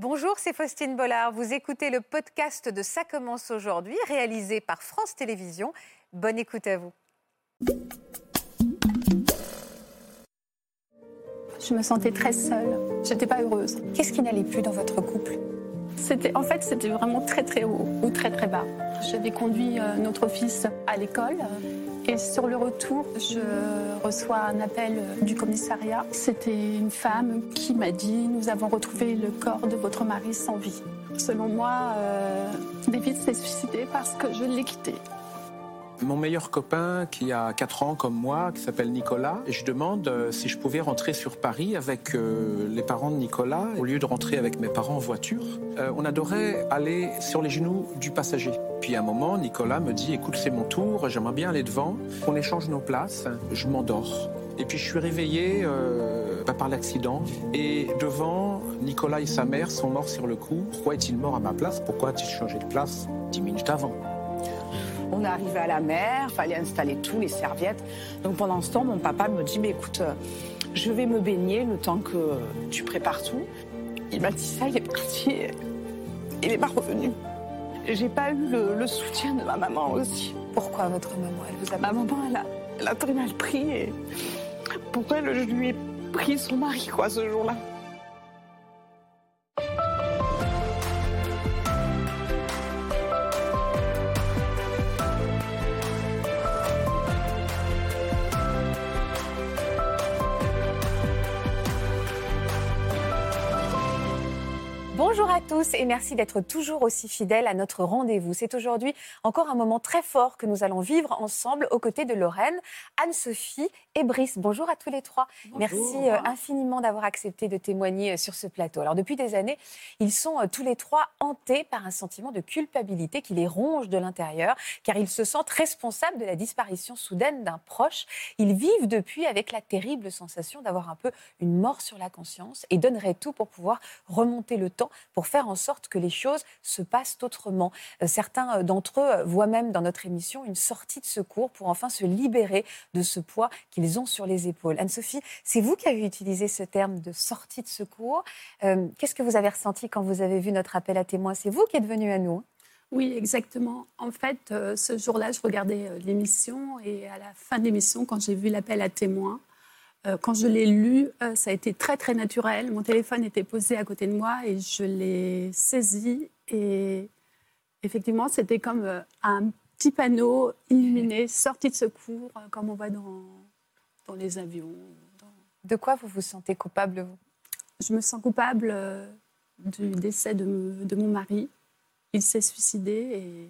Bonjour, c'est Faustine Bollard. Vous écoutez le podcast de Ça commence aujourd'hui, réalisé par France Télévisions. Bonne écoute à vous. Je me sentais très seule. J'étais pas heureuse. Qu'est-ce qui n'allait plus dans votre couple? En fait, c'était vraiment très très haut ou très très bas. J'avais conduit euh, notre fils à l'école et sur le retour, je reçois un appel euh, du commissariat. C'était une femme qui m'a dit Nous avons retrouvé le corps de votre mari sans vie. Selon moi, euh, David s'est suicidé parce que je l'ai quitté. Mon meilleur copain qui a 4 ans comme moi, qui s'appelle Nicolas, et je demande euh, si je pouvais rentrer sur Paris avec euh, les parents de Nicolas au lieu de rentrer avec mes parents en voiture. Euh, on adorait aller sur les genoux du passager. Puis à un moment, Nicolas me dit écoute, c'est mon tour, j'aimerais bien aller devant, on échange nos places, je m'endors. Et puis je suis réveillé euh, bah, par l'accident. Et devant, Nicolas et sa mère sont morts sur le coup. Pourquoi est-il mort à ma place? Pourquoi a-t-il changé de place 10 minutes avant? On est arrivé à la mer, fallait installer tout, les serviettes. Donc pendant ce temps, mon papa me dit, mais écoute, euh, je vais me baigner le temps que tu prépares tout. Il m'a dit ça, il est parti. Il n'est pas revenu. J'ai pas eu le, le soutien de ma maman aussi. Pourquoi votre maman Elle vous a Ma maman, elle a, elle a très mal pris et pour elle, je lui ai pris son mari, quoi, ce jour-là? Tous et merci d'être toujours aussi fidèles à notre rendez-vous. C'est aujourd'hui encore un moment très fort que nous allons vivre ensemble aux côtés de Lorraine, Anne-Sophie et Brice. Bonjour à tous les trois. Merci euh, infiniment d'avoir accepté de témoigner euh, sur ce plateau. Alors depuis des années, ils sont euh, tous les trois hantés par un sentiment de culpabilité qui les ronge de l'intérieur car ils se sentent responsables de la disparition soudaine d'un proche. Ils vivent depuis avec la terrible sensation d'avoir un peu une mort sur la conscience et donneraient tout pour pouvoir remonter le temps pour faire en sorte que les choses se passent autrement. Euh, Certains euh, d'entre eux voient même dans notre émission une sortie de secours pour enfin se libérer de ce poids qu'ils ont sur les épaules. Anne-Sophie, c'est vous qui avez utilisé ce terme de sortie de secours. Euh, Qu'est-ce que vous avez ressenti quand vous avez vu notre appel à témoins? C'est vous qui êtes venu à nous. hein Oui, exactement. En fait, euh, ce jour-là, je regardais euh, l'émission et à la fin de l'émission, quand j'ai vu l'appel à témoins, euh, quand je l'ai lu, euh, ça a été très très naturel. Mon téléphone était posé à côté de moi et je l'ai saisi et effectivement, c'était comme euh, un petit panneau illuminé, sortie de secours, euh, comme on voit dans, dans les avions. dans- De quoi vous vous sentez coupable, vous? Je me sens coupable euh, du décès de, mon mari. Il s'est suicidé et,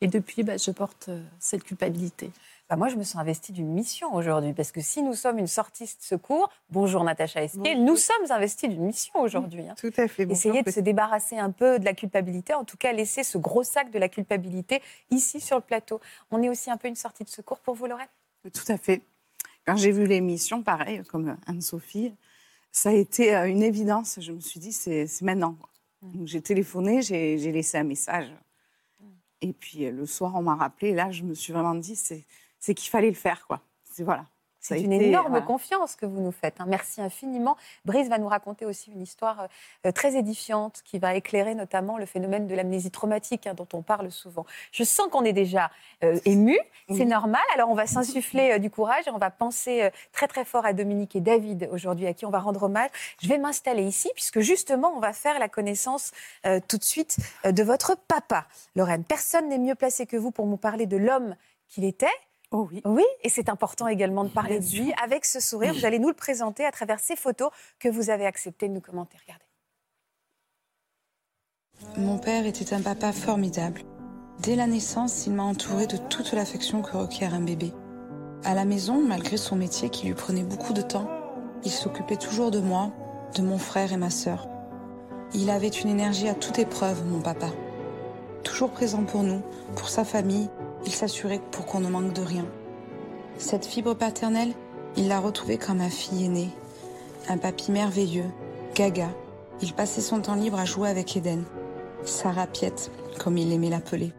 et depuis, bah, je porte euh, cette culpabilité. Bah, moi, je me sens investie d'une mission aujourd'hui, parce que si nous sommes une sortie de secours, bonjour Natacha Esquier, nous sommes investis d'une mission aujourd'hui. hein. Tout à fait. Essayer de se débarrasser un peu de la culpabilité, en tout cas laisser ce gros sac de la culpabilité ici sur le plateau. On est aussi un peu une sortie de secours pour vous, Lorraine? Tout à fait. Quand j'ai vu l'émission, pareil, comme Anne-Sophie, ça a été euh, une évidence. Je me suis dit, c'est maintenant. Donc, J'ai téléphoné, j'ai laissé un message. Et puis euh, le soir, on m'a rappelé. Et là, je me suis vraiment dit, c'est c'est qu'il fallait le faire. quoi. C'est voilà. C'est une été, énorme voilà. confiance que vous nous faites. hein. Merci infiniment. Brice va nous raconter aussi une histoire euh, très édifiante qui va éclairer notamment le phénomène de l'amnésie traumatique hein, dont on parle souvent. Je sens qu'on est déjà euh, ému, c'est normal. Alors on va s'insuffler euh, du courage et on va penser euh, très très fort à Dominique et David aujourd'hui à qui on va rendre hommage. Je vais m'installer ici puisque justement on va faire la connaissance tout de suite de votre papa, Lorraine. Personne n'est mieux placé que vous pour nous parler de l'homme qu'il était. Oh oui. Oui, et c'est important également de parler de lui avec ce sourire. Vous allez nous le présenter à travers ces photos que vous avez accepté de nous commenter. Regardez. Mon père était un papa formidable. Dès la naissance, il m'a entouré de toute l'affection que requiert un bébé. À la maison, malgré son métier qui lui prenait beaucoup de temps, il s'occupait toujours de moi, de mon frère et ma sœur. Il avait une énergie à toute épreuve, mon papa. Toujours présent pour nous, pour sa famille, il s'assurait pour qu'on ne manque de rien. Cette fibre paternelle, il l'a retrouvée quand ma fille est née. Un papy merveilleux, gaga. Il passait son temps libre à jouer avec Eden. Sarah Piette, comme il aimait l'appeler.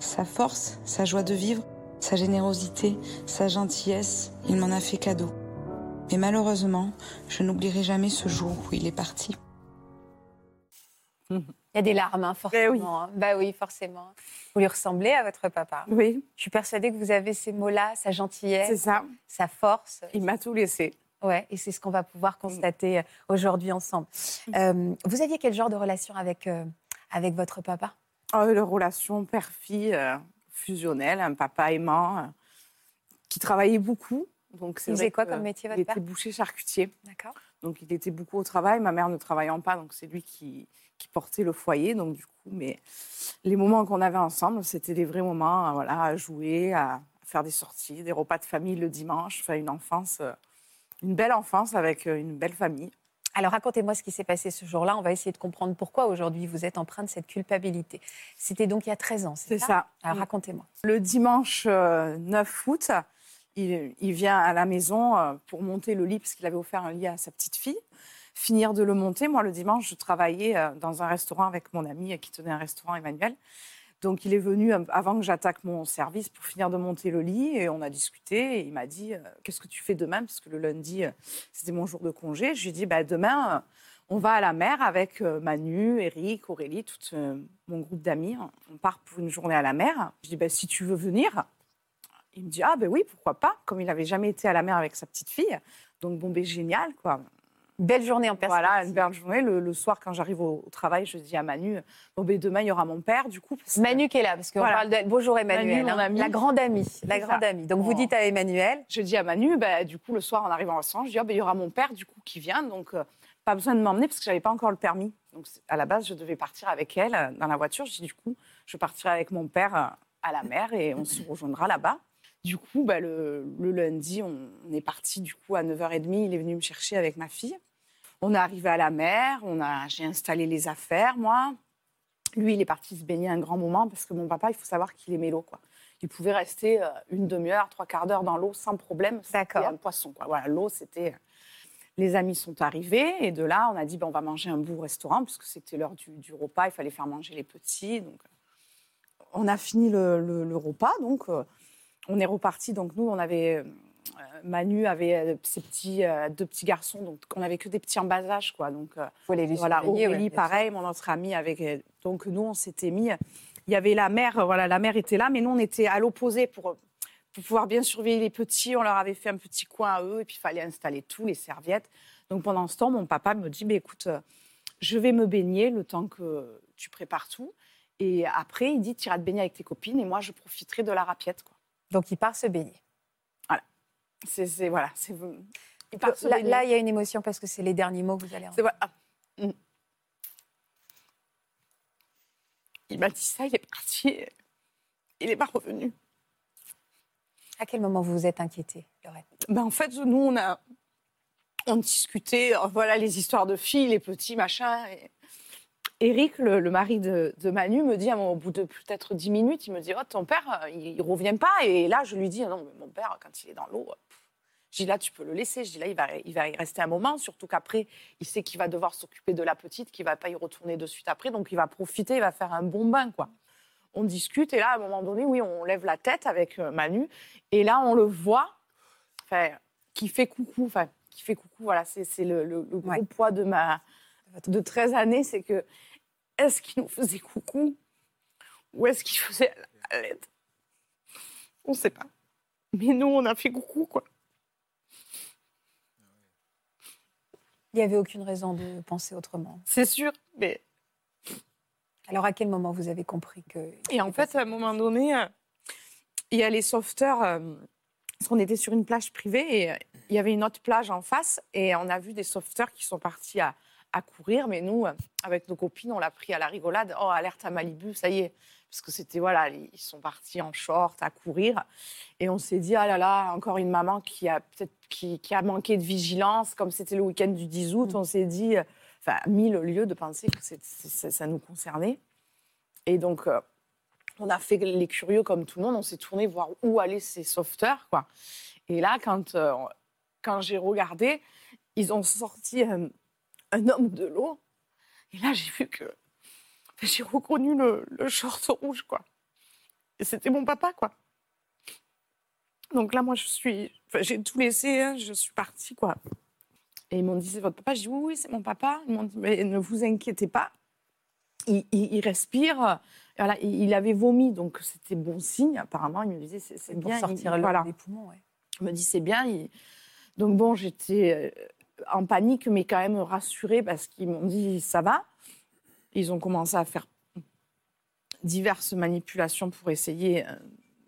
Sa force, sa joie de vivre, sa générosité, sa gentillesse, il m'en a fait cadeau. Mais malheureusement, je n'oublierai jamais ce jour où il est parti. Il y a des larmes, hein, forcément. oui. hein. Bah oui, forcément. Vous lui ressemblez à votre papa. Oui, Je suis persuadée que vous avez ces mots-là, sa gentillesse, c'est ça. sa force. Il m'a tout laissé. Ouais, et c'est ce qu'on va pouvoir constater euh, aujourd'hui ensemble. Euh, vous aviez quel genre de relation avec, euh, avec votre papa? Oh, une relation père-fille euh, fusionnelle, un papa aimant, qui travaillait beaucoup. Donc, Il faisait quoi comme métier, votre Il était père boucher charcutier. D'accord. Donc, il était beaucoup au travail. Ma mère ne travaillant pas, donc c'est lui qui, qui portait le foyer. Donc, du coup, mais les moments qu'on avait ensemble, c'était des vrais moments, euh, voilà, à jouer, à faire des sorties, des repas de famille le dimanche. Enfin, une enfance, euh, une belle enfance avec euh, une belle famille. Alors racontez-moi ce qui s'est passé ce jour-là. On va essayer de comprendre pourquoi aujourd'hui vous êtes empreint de cette culpabilité. C'était donc il y a 13 ans, c'est C'est ça ça. Alors racontez-moi. Le dimanche euh, 9 août, il, vient à la maison euh, pour monter le lit, parce qu'il avait offert un lit à sa petite fille. Finir de le monter. Moi, le dimanche, je travaillais euh, dans un restaurant avec mon ami euh, qui tenait un restaurant, Emmanuel. Donc, il est venu avant que j'attaque mon service pour finir de monter le lit et on a discuté. Et il m'a dit Qu'est-ce que tu fais demain? Parce que le lundi, c'était mon jour de congé. Je lui ai dit bah, Demain, on va à la mer avec Manu, Eric, Aurélie, tout mon groupe d'amis. On part pour une journée à la mer. Je dis bah, Si tu veux venir, il me dit ah ben oui pourquoi pas comme il n'avait jamais été à la mer avec sa petite fille donc bon ben génial quoi Belle journée en personne. voilà une belle journée le, le soir quand j'arrive au, au travail je dis à Manu bon ben demain il y aura mon père du coup parce Manu qui est là, parce qu'on Voilà. parle de... Bonjour Emmanuel, Manu, hein, ami. la grande amie. La grande ça. amie. Donc vous Oh. dites à Emmanuel, je dis à Manu ben du coup le soir en arrivant au centre je dis ah, ben, il y aura mon père du coup qui vient donc euh, pas besoin de m'emmener parce que j'avais pas encore le permis donc à la base je devais partir avec elle euh, dans la voiture je dis du coup je partirai avec mon père euh, à la mer et on se rejoindra là-bas Du coup, bah, le, le lundi, on, on est parti du coup à 9h30. Il est venu me chercher avec ma fille. On est arrivé à la mer. On a, j'ai installé les affaires, moi. Lui, il est parti se baigner un grand moment parce que mon papa, il faut savoir qu'il aimait l'eau. Quoi. Il pouvait rester euh, une demi-heure, trois quarts d'heure dans l'eau sans problème. D'accord. un poisson. Quoi. Voilà, l'eau, c'était. euh, Les amis sont arrivés et de là, on a dit ben, on va manger un bout au restaurant puisque c'était l'heure du, du repas. Il fallait faire manger les petits. Donc, euh, on a fini le, le- le repas. Donc, on est reparti. Donc, nous, on avait. euh, Manu avait euh, ses petits, euh, deux petits garçons, donc on n'avait que des petits en bas âge, quoi. Donc, euh, les voilà, ouais, Aurélie, pareil, mon autre ami avec. Donc nous, on s'était mis. Il y avait la mère, voilà, la mère était là, mais nous, on était à l'opposé pour, pour pouvoir bien surveiller les petits. On leur avait fait un petit coin à eux, et puis il fallait installer tout, les serviettes. Donc pendant ce temps, mon papa me dit, mais écoute, je vais me baigner le temps que tu prépares tout. Et après, il dit, tu iras te baigner avec tes copines, et moi, je profiterai de la rapiette, quoi. Donc il part se baigner. C'est- voilà, c'est. Il part se Là, baigner. là, il y a une émotion parce que c'est les derniers mots que vous allez C'est entendre. voilà. Mm. Il m'a dit ça, il est parti. Il n'est pas revenu. À quel moment vous vous êtes inquiétée, Lorraine Ben, en fait, nous, on a on discutait, euh, voilà, les histoires de filles, les petits, machin. Et Eric, le, le mari de, de Manu, me dit, au bout de peut-être dix minutes, il me dit, oh, ton père, euh, il, ne revient pas. Et là, je lui dis, non, mais mon père, quand il est dans l'eau, euh, je dis, là, tu peux le laisser. Je dis, là, il va, il va y rester un moment, surtout qu'après, il sait qu'il va devoir s'occuper de la petite, qu'il va pas y retourner de suite après. Donc, il va profiter, il va faire un bon bain, quoi. On discute, et là, à un moment donné, oui, on lève la tête avec euh, Manu. Et là, on le voit, enfin, qui fait coucou, enfin, qui fait coucou, voilà, c'est c'est le, le- le gros Ouais. poids de ma de 13 années, c'est que est-ce qu'il nous faisait coucou ou est-ce qu'il faisait à l'aide On ne sait pas. Mais nous, on a fait coucou, quoi. Il n'y avait aucune raison de penser autrement. C'est sûr. Mais... Alors à quel moment vous avez compris que... Et en fait, à un moment donné, euh, il y a les sauveteurs, euh, parce qu'on était sur une plage privée et euh, il y avait une autre plage en face et on a vu des sauveteurs qui sont partis à, à courir. Mais nous, euh, avec nos copines, on l'a pris à la rigolade. Oh, alerte à Malibu, ça y est. Parce que c'était, voilà, ils sont partis en short à courir. Et on s'est dit, ah là là, encore une maman qui a peut-être qui, qui a manqué de vigilance. Comme c'était le week-end du 10 août, on s'est dit, euh, enfin, mille lieux de penser que ça nous concernait. Et donc, euh, on a fait les curieux comme tout le monde. On s'est tourné voir où allaient ces sauveteurs, quoi. Et là, quand, euh, quand j'ai regardé, ils ont sorti un, un homme de l'eau. Et là, j'ai vu que enfin, j'ai reconnu le, le short rouge, quoi. Et c'était mon papa, quoi. Donc là, moi, je suis, enfin, j'ai tout laissé. hein, je suis partie, quoi. Et ils m'ont dit c'est votre papa? J'ai dit oui, oui, c'est mon papa. Ils m'ont dit mais ne vous inquiétez pas. il, il- il respire. Voilà, il, avait vomi, donc c'était bon signe. Apparemment, il me disait c'est c'est pour bien. sortir il, voilà. des poumons. ouais. Il me dit c'est bien. Donc bon, j'étais euh, en panique, mais quand même rassurée parce qu'ils m'ont dit ça va. Ils ont commencé à faire diverses manipulations pour essayer euh,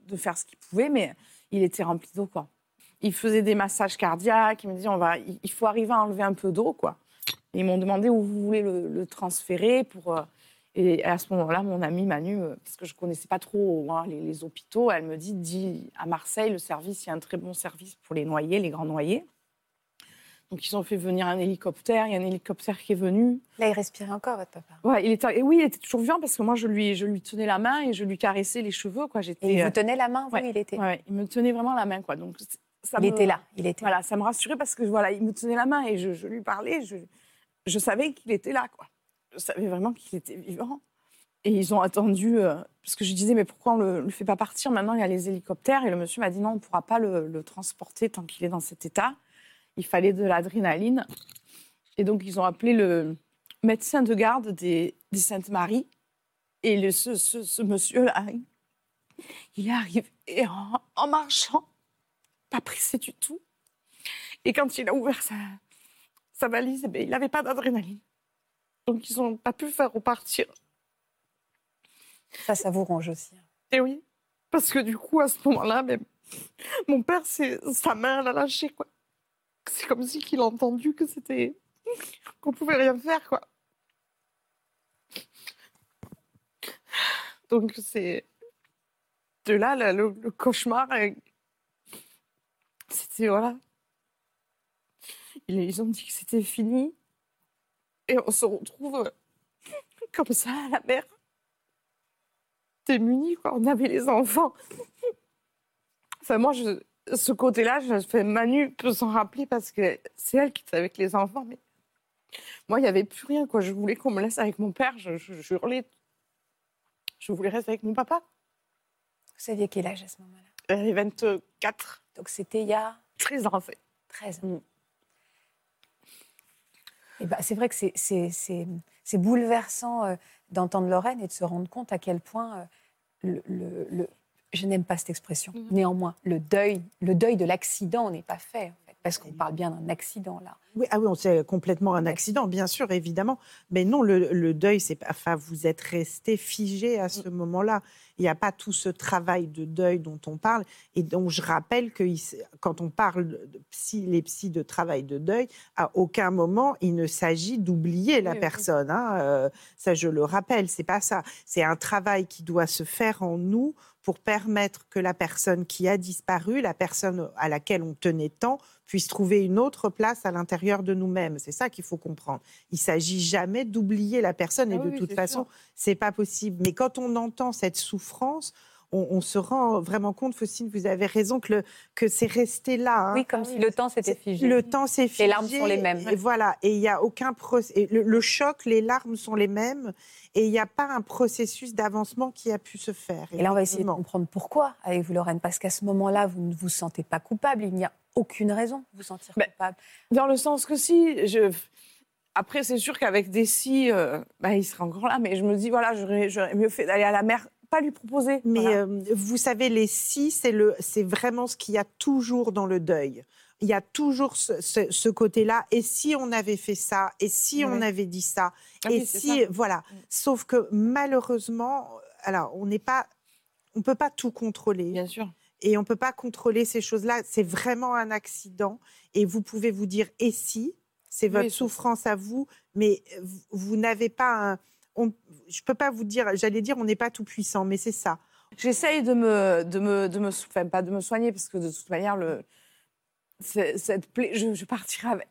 de faire ce qu'ils pouvaient, mais il était rempli d'eau, quoi. Il faisait des massages cardiaques. Il me dit on va, il faut arriver à enlever un peu d'eau, quoi. Ils m'ont demandé où vous voulez le, transférer pour. euh, et à ce moment-là, mon amie Manu, euh, parce que je connaissais pas trop hein, les, les hôpitaux, elle me dit, dis à Marseille, le service, il y a un très bon service pour les noyés, les grands noyés. Donc ils ont fait venir un hélicoptère, il y a un hélicoptère qui est venu. Là, il respirait encore, votre papa. Ouais, il était, et oui, il était toujours vivant parce que moi, je lui, je lui tenais la main et je lui caressais les cheveux, quoi. J'étais, Et il euh, vous tenait la main, vous, ouais, il était? ouais, il me tenait vraiment la main, quoi. Donc ça Il me- était là, il était là. Voilà, ça me rassurait parce que voilà, il me tenait la main et je, je lui parlais. Je, je savais qu'il était là, quoi. Je savais vraiment qu'il était vivant. Et ils ont attendu, euh, parce que je disais, mais pourquoi on ne le, le fait pas partir? Maintenant, il y a les hélicoptères. Et le monsieur m'a dit, non, on ne pourra pas le, le transporter tant qu'il est dans cet état. Il fallait de l'adrénaline. Et donc, ils ont appelé le médecin de garde des, des Saintes-Maries. Et le, ce, ce, ce monsieur-là, il est arrivé en, en marchant, pas pressé du tout. Et quand il a ouvert sa, sa valise, eh ben, il n'avait pas d'adrénaline. Donc, ils n'ont pas pu faire repartir. Ça, ça vous ronge aussi. Et oui, parce que du coup, à ce moment-là, même, mon père, sa main, elle a lâché, quoi. C'est comme si qu'il a entendu que c'était... qu'on pouvait rien faire, quoi. Donc, c'est... De là, le, le cauchemar, c'était, voilà... Ils, ont dit que c'était fini. Et on se retrouve comme ça à la mer démunis, quoi. On avait les enfants. Enfin, moi, je, ce côté-là, je fais Manu peut s'en rappeler parce que c'est elle qui était avec les enfants. Mais moi, il n'y avait plus rien, quoi. Je voulais qu'on me laisse avec mon père. Je, je, je hurlais. Je voulais rester avec mon papa. Vous saviez quel âge à ce moment-là? Avait 24, Donc, c'était il y a 13 ans, en fait. 13 ans. Mm. Et ben, c'est vrai que c'est- bouleversant euh, d'entendre Lorraine et de se rendre compte à quel point euh, le, le- le- je n'aime pas cette expression. Mhm. Néanmoins, le deuil, le deuil de l'accident n'est pas fait, en fait, parce qu'on parle bien d'un accident là. Oui, ah oui, on sait complètement un accident, bien sûr, évidemment. Mais non, le, le deuil, c'est pas. Enfin, vous êtes resté figé à ce moment-là. Il n'y a pas tout ce travail de deuil dont on parle. Et donc, je rappelle que il- quand on parle de psy, les psys de travail de deuil, à aucun moment il ne s'agit d'oublier la Oui, oui. personne. hein. Euh, ça, je le rappelle, c'est pas ça. C'est un travail qui doit se faire en nous pour permettre que la personne qui a disparu, la personne à laquelle on tenait tant, puisse trouver une autre place à l'intérieur de nous-mêmes. C'est ça qu'il faut comprendre. Il s'agit jamais d'oublier la personne et Ah de oui, toute façon, c'est pas possible. Mais quand on entend cette souffrance, on, on se rend vraiment compte, Faustine, vous avez raison, que, le- que c'est resté là. hein. oui, comme si le temps s'était figé. Le temps s'est figé. Les larmes sont les mêmes. Et voilà. Et il y a aucun process. et Le, le choc, les larmes sont les mêmes. Et il n'y a pas un processus d'avancement qui a pu se faire. Et là, on va essayer de comprendre pourquoi avec vous, Lorraine, parce qu'à ce moment-là, vous ne vous sentez pas coupable. Il n'y a aucune raison de vous sentir Ben, coupable. Dans le sens que si, je... Après, c'est sûr qu'avec des si, euh, bah, il serait encore là. Mais je me dis, voilà, j'aurais mieux fait d'aller à la mer, pas lui proposer. Mais Voilà. euh, vous savez, les si, c'est le, c'est vraiment ce qu'il y a toujours dans le deuil. Il y a toujours ce, ce- ce côté-là. Et si on avait fait ça Et si on avait dit ça Ah Et oui, si, ça. voilà. Sauf que malheureusement, alors on n'est pas, on peut pas tout contrôler. Bien sûr. et on peut pas contrôler ces choses-là. C'est vraiment un accident et vous pouvez vous dire et si? C'est votre souffrance à vous, mais vous, vous n'avez pas un. On, je peux pas vous dire, j'allais dire, on n'est pas tout puissant, mais c'est ça. J'essaye de me, de me, de me, enfin, pas de me soigner parce que de toute manière, le, cette plaie, je, je partirai avec.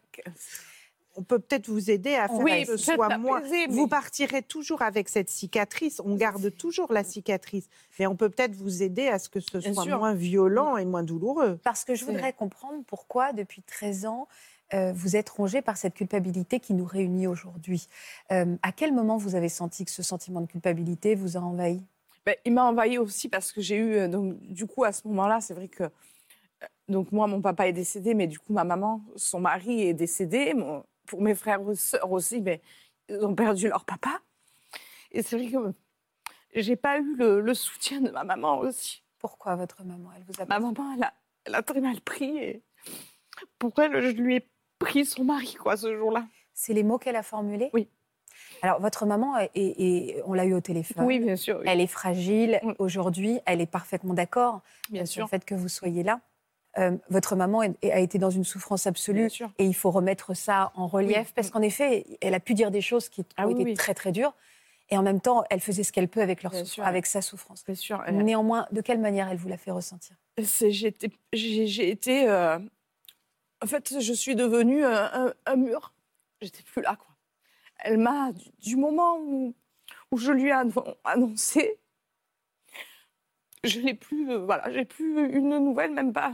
On peut peut-être vous aider à faire Oui, que ce soit moins. mais- Vous partirez toujours avec cette cicatrice. On garde toujours la cicatrice, mais on peut peut-être vous aider à ce que ce Bien soit sûr. moins violent et moins douloureux. Parce que je voudrais comprendre pourquoi, depuis 13 ans, euh, vous êtes rongé par cette culpabilité qui nous réunit aujourd'hui. Euh, à quel moment vous avez senti que ce sentiment de culpabilité vous a envahi? Ben, il m'a envahi aussi parce que j'ai eu, euh, donc, du coup, à ce moment-là, c'est vrai que. Donc, moi, mon papa est décédé, mais du coup, ma maman, son mari est décédé. Mon- pour mes frères et sœurs aussi, ben, ils ont perdu leur papa. Et c'est vrai que j'ai pas eu le, le soutien de ma maman aussi. Pourquoi votre maman Elle vous a Ma maman, elle a, elle a très mal pris. Et pour elle, je lui ai pris son mari, quoi, ce jour-là. C'est les mots qu'elle a formulés Oui. Alors, votre maman, est, est- on l'a eu au téléphone. Oui, bien sûr. oui. Elle est fragile. Oui. Aujourd'hui, elle est parfaitement d'accord bien sur sûr. le fait que vous soyez là. Euh, votre maman a été dans une souffrance absolue. Bien sûr. Et il faut remettre ça en relief, Oui. parce qu'en effet, elle a pu dire des choses qui Ah ont été très, très dures. Et en même temps, elle faisait ce qu'elle peut avec, leur sûr. avec sa souffrance. Bien sûr. elle Néanmoins, de quelle manière elle vous l'a fait ressentir? J'ai été. euh, En fait, je suis devenue un, un- un mur. J'étais plus là, quoi. Elle m'a, du, du moment où, où je lui ai annon- annoncé, je n'ai plus. euh, voilà, j'ai plus une nouvelle, même pas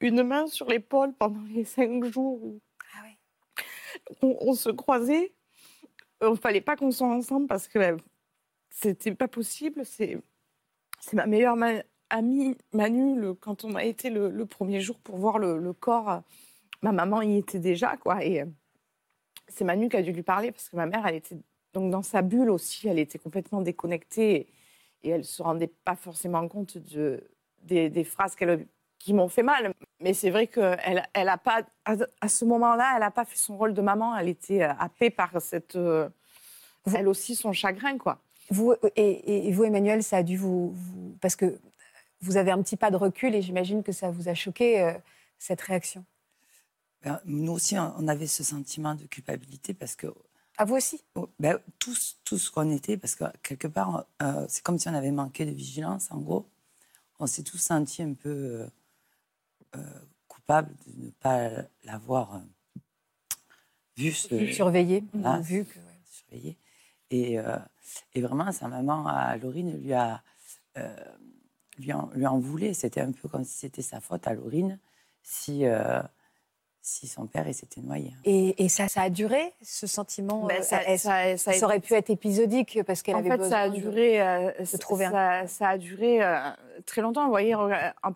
une main sur l'épaule pendant les cinq jours où Ah on, on se croisait. Il ne fallait pas qu'on soit ensemble parce que euh, c'était pas possible. C'est c'est ma meilleure ma- amie, Manu, le- quand on a été le, premier jour pour voir le, corps, ma maman y était déjà. quoi. Et euh, c'est Manu qui a dû lui parler parce que ma mère, elle était donc dans sa bulle aussi. Elle était complètement déconnectée et, elle se rendait pas forcément compte de, des, phrases qui m'ont fait mal. Mais c'est vrai qu'elle elle a pas, à, ce moment-là, elle n'a pas fait son rôle de maman. Elle était euh, happée par cette, euh, elle aussi son chagrin, quoi. Vous, et, et vous, Emmanuel, ça a dû vous, vous- Parce que vous avez un petit pas de recul et j'imagine que ça vous a choqué, euh, cette réaction. Ben, nous aussi, on avait ce sentiment de culpabilité parce que À vous aussi oh, ben, tous, tous qu'on était, parce que quelque part, euh, c'est comme si on avait manqué de vigilance, en gros. On s'est tous sentis un peu euh, coupables de ne pas l'avoir vu, ce, Surveillé, Là, vu que... ouais. surveillé. Et, et vraiment, sa maman, à Laurine, lui, a, euh, lui, en, lui en voulait. C'était un peu comme si c'était sa faute à Laurine si, euh, si son père s'était noyé. Et, et ça, ça a duré, ce sentiment Ben, euh, ça, elle- ça- ça a ça aurait pu être épisodique parce qu'elle En avait fait, besoin ça a de- duré, euh, de trouver un- ça, a duré euh, très longtemps. Vous voyez,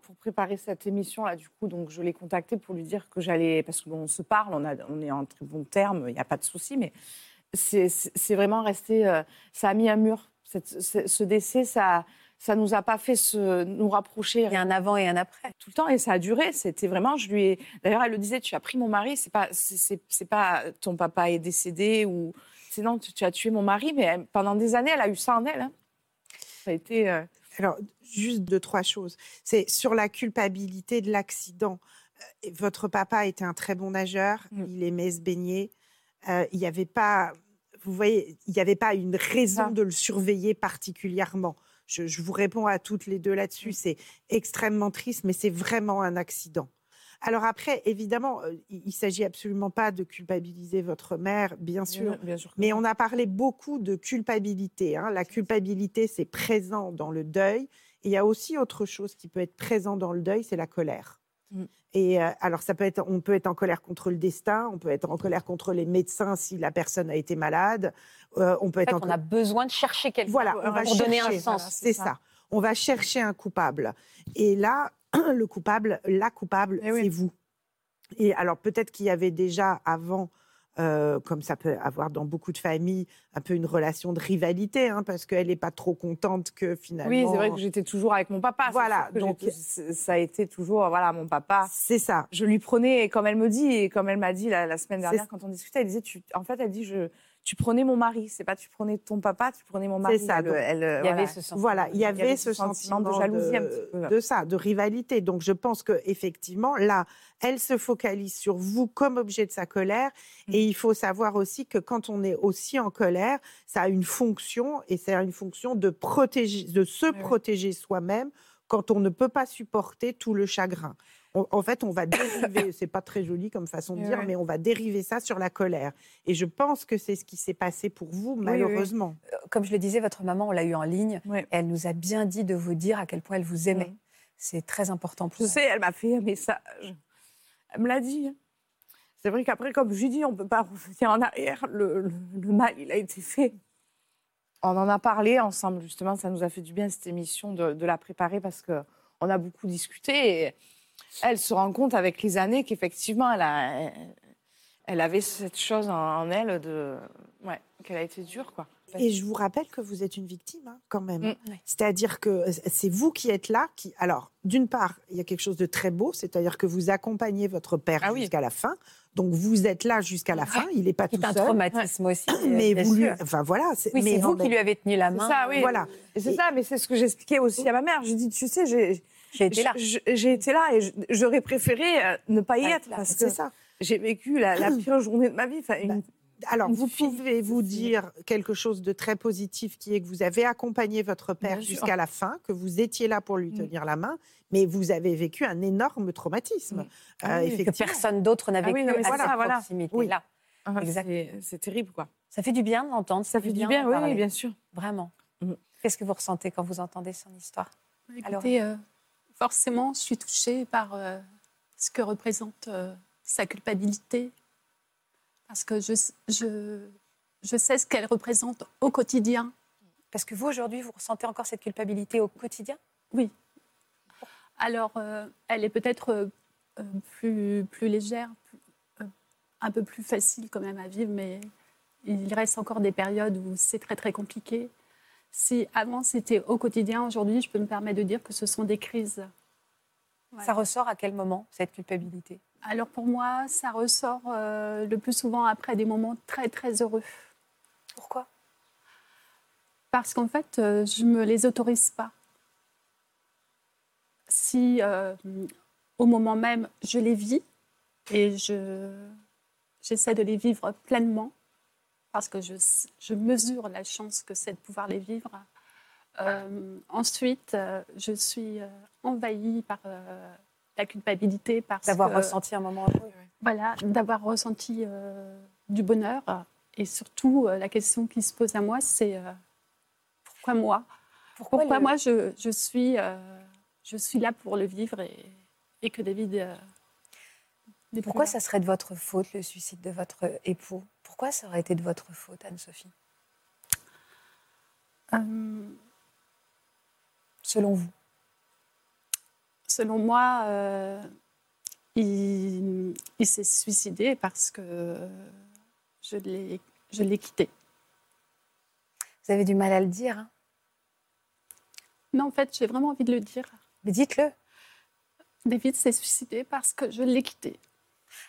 pour préparer cette émission là, du coup, donc je l'ai contacté pour lui dire que j'allais, parce qu'on se parle, on, a, on est en très bons termes, il n'y a pas de souci, mais c'est- vraiment resté, euh, ça a mis un mur. Cette- ce, ce décès, ça, ça nous a pas fait se, nous rapprocher Il y a un avant et un après. tout le temps et ça a duré. C'était vraiment, je lui ai. D'ailleurs, elle le disait, tu as pris mon mari. C'est pas, c'est- pas ton papa est décédé ou c'est non, tu, tu as tué mon mari. Mais elle- pendant des années, elle a eu ça en elle. hein. Ça a été. euh, Alors, juste deux, trois choses. C'est sur la culpabilité de l'accident. Euh, Votre papa était un très bon nageur, Mm. il aimait se baigner. Euh, il n'y avait pas, vous voyez, il n'y avait pas une raison de le surveiller particulièrement. Je, je vous réponds à toutes les deux là-dessus. C'est extrêmement triste, mais c'est vraiment un accident. Alors après, évidemment, euh, il ne s'agit absolument pas de culpabiliser votre mère, bien sûr. bien sûr. Mais on a parlé beaucoup de culpabilité. hein. La culpabilité, c'est présent dans le deuil. Et il y a aussi autre chose qui peut être présent dans le deuil, c'est la colère. Mm. Et euh, alors, ça peut être, on peut être en colère contre le destin, on peut être en colère contre les médecins si la personne a été malade, euh, on peut En être fait, en on a besoin de chercher quelqu'un voilà, pour, on va pour donner un chercher, sens. c'est ça. On va chercher un coupable. Et là, le coupable, la coupable, Eh oui. c'est vous. Et alors peut-être qu'il y avait déjà avant, euh, comme ça peut avoir dans beaucoup de familles, un peu une relation de rivalité, hein, parce qu'elle n'est pas trop contente que finalement. Oui, c'est vrai que j'étais toujours avec mon papa. Voilà, donc- ça a été toujours voilà mon papa. C'est ça. Je lui prenais, comme elle me dit, et comme elle m'a dit la, la semaine dernière quand on discutait, elle disait, tu, en fait, elle dit, je, tu prenais mon mari. C'est pas tu prenais ton papa, tu prenais mon mari. C'est ça, Elle- Il y voilà. avait ce sentiment. Voilà, il y avait ce sentiment de jalousie un de, petit peu. de ça, de rivalité. Donc je pense que effectivement, là, elle se focalise sur vous comme objet de sa colère. Mm. Et il faut savoir aussi que quand on est aussi en colère, ça a une fonction, et c'est une fonction de protéger, de se protéger soi-même quand on ne peut pas supporter tout le chagrin. On- en fait, on va dériver, c'est pas très joli comme façon de Oui, dire, oui. mais on va dériver ça sur la colère. Et je pense que c'est ce qui s'est passé pour vous, oui. malheureusement. Comme je le disais, votre maman, on l'a eu en ligne. Elle nous a bien dit de vous dire à quel point elle vous aimait. C'est très important pour Je elle. sais, elle m'a fait un message. Elle me l'a dit. hein. C'est vrai qu'après, comme je dis, on ne peut pas revenir en arrière. Le, le- le mal, il a été fait. On en a parlé ensemble, justement. Ça nous a fait du bien, cette émission, de, de la préparer parce qu'on a beaucoup discuté. Et elle se rend compte avec les années qu'effectivement, elle a, elle avait cette chose en, en elle de, ouais, qu'elle a été dure, quoi. Et je vous rappelle que vous êtes une victime, hein, quand même. Mm. C'est-à-dire que c'est vous qui êtes là. Qui... Alors, d'une part, il y a quelque chose de très beau, c'est-à-dire que vous accompagnez votre père Ah oui. jusqu'à la fin. Donc, vous êtes là jusqu'à la fin. Il n'est pas C'est tout un seul. traumatisme aussi. Mais vous lui... Enfin, voilà. c'est- Oui, mais c'est vous qui lui avez tenu la main. ça, oui. Voilà. Et c'est Et- ça, mais c'est ce que j'expliquais aussi à ma mère. Je dis, tu sais, j'ai J'ai été là. j'ai été là et j'aurais préféré euh, ne pas y Ouais, être là, parce que C'est ça. j'ai vécu la, la pire journée de ma vie. Enfin, une- Alors, vous pouvez vous dire quelque chose de très positif qui est que vous avez accompagné votre père jusqu'à la fin, que vous étiez là pour lui Mm. tenir la main, mais vous avez vécu un énorme traumatisme. Mm. Ah Euh, oui, que que effectivement. personne d'autre n'a Ah oui, vécu non, mais à voilà, cette voilà. proximité-là. Ah, c'est c'est terrible, quoi. Ça fait du bien de l'entendre. Ça fait du bien, oui, bien sûr. Vraiment. Mm. Qu'est-ce que vous ressentez quand vous entendez son histoire? Alors- Écoutez, euh, forcément, je suis touchée par euh, ce que représente euh, sa culpabilité. Parce que je, je, je sais ce qu'elle représente au quotidien. Parce que vous, aujourd'hui, vous ressentez encore cette culpabilité au quotidien? Oui. Alors, euh, elle est peut-être plus, plus légère, plus- un peu plus facile quand même à vivre, mais il reste encore des périodes où c'est très très compliqué. Si avant c'était au quotidien, aujourd'hui, je peux me permettre de dire que ce sont des crises. Ouais. Ça ressort à quel moment, cette culpabilité? Alors pour moi, ça ressort euh, le plus souvent après des moments très très heureux. Pourquoi? Parce qu'en fait, euh, je ne me les autorise pas. Si euh, au moment même, je les vis et je, j'essaie de les vivre pleinement, parce que je, je mesure la chance que c'est de pouvoir les vivre. Euh, ensuite, euh, je suis euh, envahie par euh, la culpabilité, D'avoir ressenti un moment heureux. voilà, d'avoir ressenti du bonheur. Et surtout, la question qui se pose à moi, c'est pourquoi moi? Pourquoi, Pourquoi le- moi, je, je suis, je suis là pour le vivre et, et que David. Pourquoi ça serait de votre faute, le suicide de votre époux? Pourquoi ça aurait été de votre faute, Anne-Sophie Euh, Selon vous Selon moi, euh, il, il s'est suicidé parce que je l'ai, je l'ai quitté. Vous avez du mal à le dire, hein Non, en fait, j'ai vraiment envie de le dire. mais dites-le. David s'est suicidé parce que je l'ai quitté.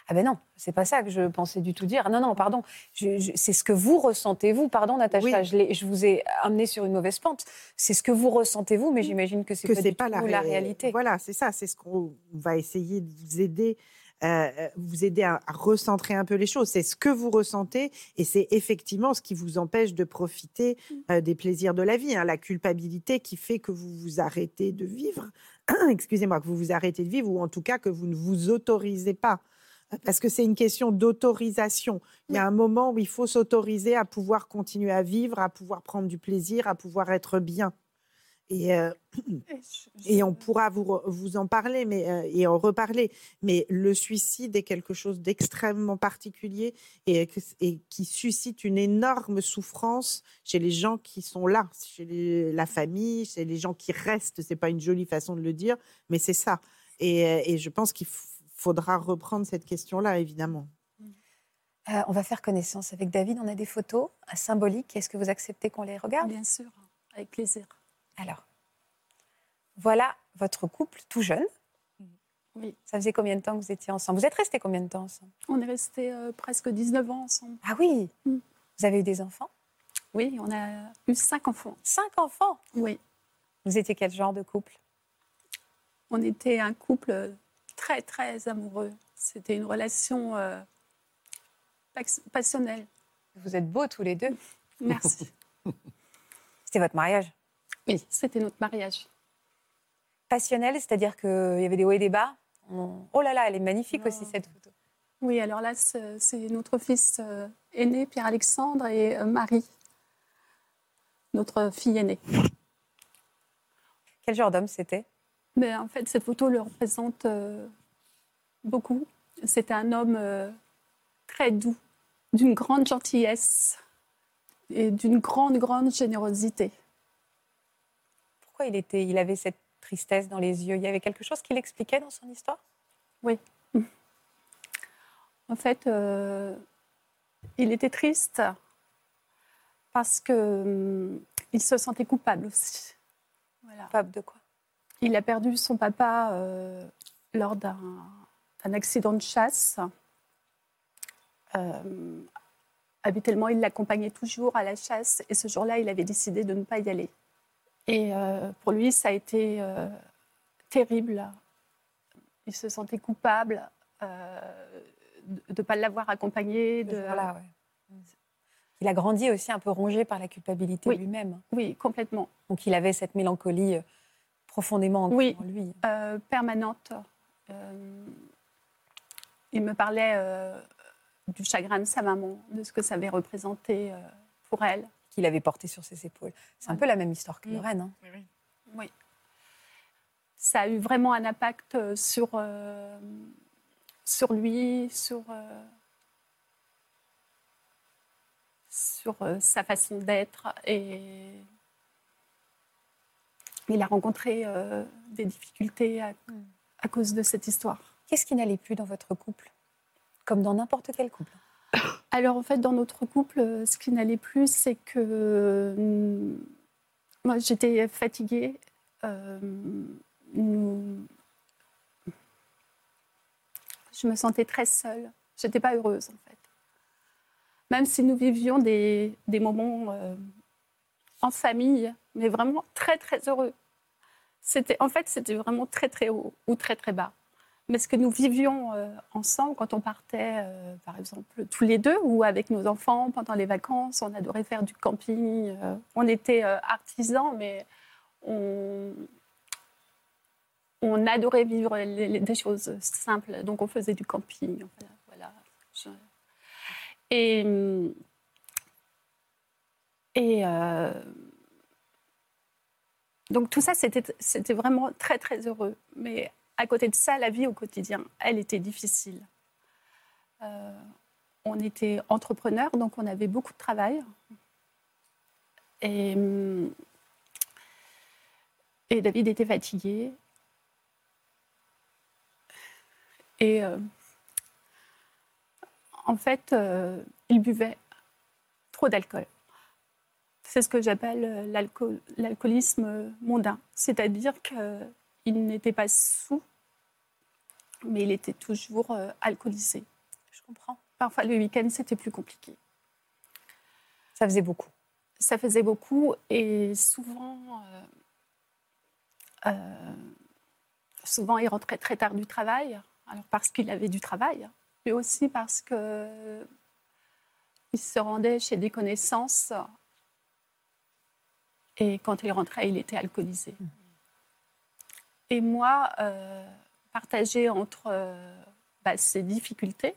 Ah ben non, c'est pas ça que je pensais du tout dire. Non, non, pardon. C'est ce que vous ressentez, vous. Pardon, Natacha, Oui. je, vous ai amené sur une mauvaise pente. C'est ce que vous ressentez, vous, mais j'imagine que c'est pas, du pas tout la, la, ré- réalité. Voilà, c'est ça, c'est ce qu'on va essayer de vous aider, euh, vous aider à, à recentrer un peu les choses. C'est ce que vous ressentez et c'est effectivement ce qui vous empêche de profiter euh, des plaisirs de la vie, hein, la culpabilité qui fait que vous vous arrêtez de vivre. Excusez-moi, que vous vous arrêtez de vivre ou en tout cas que vous ne vous autorisez pas. Parce que c'est une question d'autorisation. Il y a un moment où il faut s'autoriser à pouvoir continuer à vivre, à pouvoir prendre du plaisir, à pouvoir être bien. Et, euh, Et, on pourra vous, en parler mais, euh, et en reparler. Mais le suicide est quelque chose d'extrêmement particulier et, qui suscite une énorme souffrance chez les gens qui sont là, chez les- la famille, chez les gens qui restent. C'est pas une jolie façon de le dire, mais c'est ça. Et, euh, et je pense qu'il f- faudra reprendre cette question-là, évidemment. Euh, on va faire connaissance avec David. On a des photos euh, symboliques. Est-ce que vous acceptez qu'on les regarde? Bien sûr, avec plaisir. Alors, voilà votre couple tout jeune. Oui. Ça faisait combien de temps que vous étiez ensemble? Vous êtes restés combien de temps ensemble? On est restés euh, presque 19 ans ensemble. Ah oui Mm. Vous avez eu des enfants? Oui, on a eu cinq enfants. Cinq enfants? Oui. Vous étiez quel genre de couple? On était un couple très, très amoureux. C'était une relation euh, pas- passionnelle. Vous êtes beaux tous les deux. Merci. C'était votre mariage? Oui, c'était notre mariage. Passionnel, c'est-à-dire qu'il y avait des hauts et des bas? On- Oh là là, elle est magnifique aussi cette photo. Oui, alors là, c'est c'est notre fils euh, aîné, Pierre-Alexandre, et euh, Marie, notre fille aînée. Quel genre d'homme c'était? Mais en fait, cette photo le représente euh, beaucoup. C'était un homme euh, très doux, d'une grande gentillesse et d'une grande, grande générosité. Pourquoi il, était, il avait cette tristesse dans les yeux? Il y avait quelque chose qui l'expliquait dans son histoire? En fait, euh, il était triste parce que hum, se sentait coupable aussi. Voilà. Coupable de quoi? Il a perdu son papa euh, lors d'un accident de chasse. Euh, habituellement, il l'accompagnait toujours à la chasse et ce jour-là, il avait décidé de ne pas y aller. Et euh, pour lui, ça a été terrible. Il se sentait coupable de ne pas l'avoir accompagné. De... Voilà, ouais. Il a grandi aussi un peu rongé par la culpabilité Oui. lui-même. Oui, complètement. Donc il avait cette mélancolie profondément ancrée Oui. en lui. Euh, permanente. Euh, il me parlait euh, du chagrin de sa maman, de ce que ça avait représenté euh, pour elle. qu'il avait porté sur ses épaules. C'est un peu la même histoire que. Lorraine. hein. Oui. Ça a eu vraiment un impact sur, euh, sur lui, sur, euh, sur euh, sa façon d'être. Et il a rencontré euh, des difficultés à, à cause de cette histoire. Qu'est-ce qui n'allait plus dans votre couple? Comme dans n'importe quel couple. Alors en fait, dans notre couple, euh, ce qui n'allait plus, c'est que euh, moi j'étais fatiguée. euh, nous- je me sentais très seule. J'étais pas heureuse en fait. Même si nous vivions des, des moments euh, en famille, mais vraiment très très heureux. C'était en fait c'était vraiment très très haut ou très très bas. Mais ce que nous vivions euh, ensemble quand on partait, euh, par exemple, tous les deux ou avec nos enfants pendant les vacances, on adorait faire du camping. euh, on était artisans, mais on, adorait vivre des choses simples. Donc on faisait du camping. Voilà. Et, donc tout ça, c'était vraiment très très heureux. Mais à côté de ça, la vie au quotidien, elle était difficile. Euh, on était entrepreneurs, donc on avait beaucoup de travail. Et, hum, David était fatigué. Et euh, en fait, euh, il buvait trop d'alcool. C'est ce que j'appelle euh, l'alcool- l'alcoolisme mondain. C'est-à-dire qu'il n'était pas sous, mais il était toujours euh, alcoolisé. Je comprends. Parfois, le week-end, c'était plus compliqué. Ça faisait beaucoup. Ça faisait beaucoup et souvent, euh, euh, souvent il rentrait très tard du travail. Alors parce qu'il avait du travail, mais aussi parce que il se rendait chez des connaissances et quand il rentrait, il était alcoolisé. Et moi, euh, partagé entre euh, bah, ces difficultés,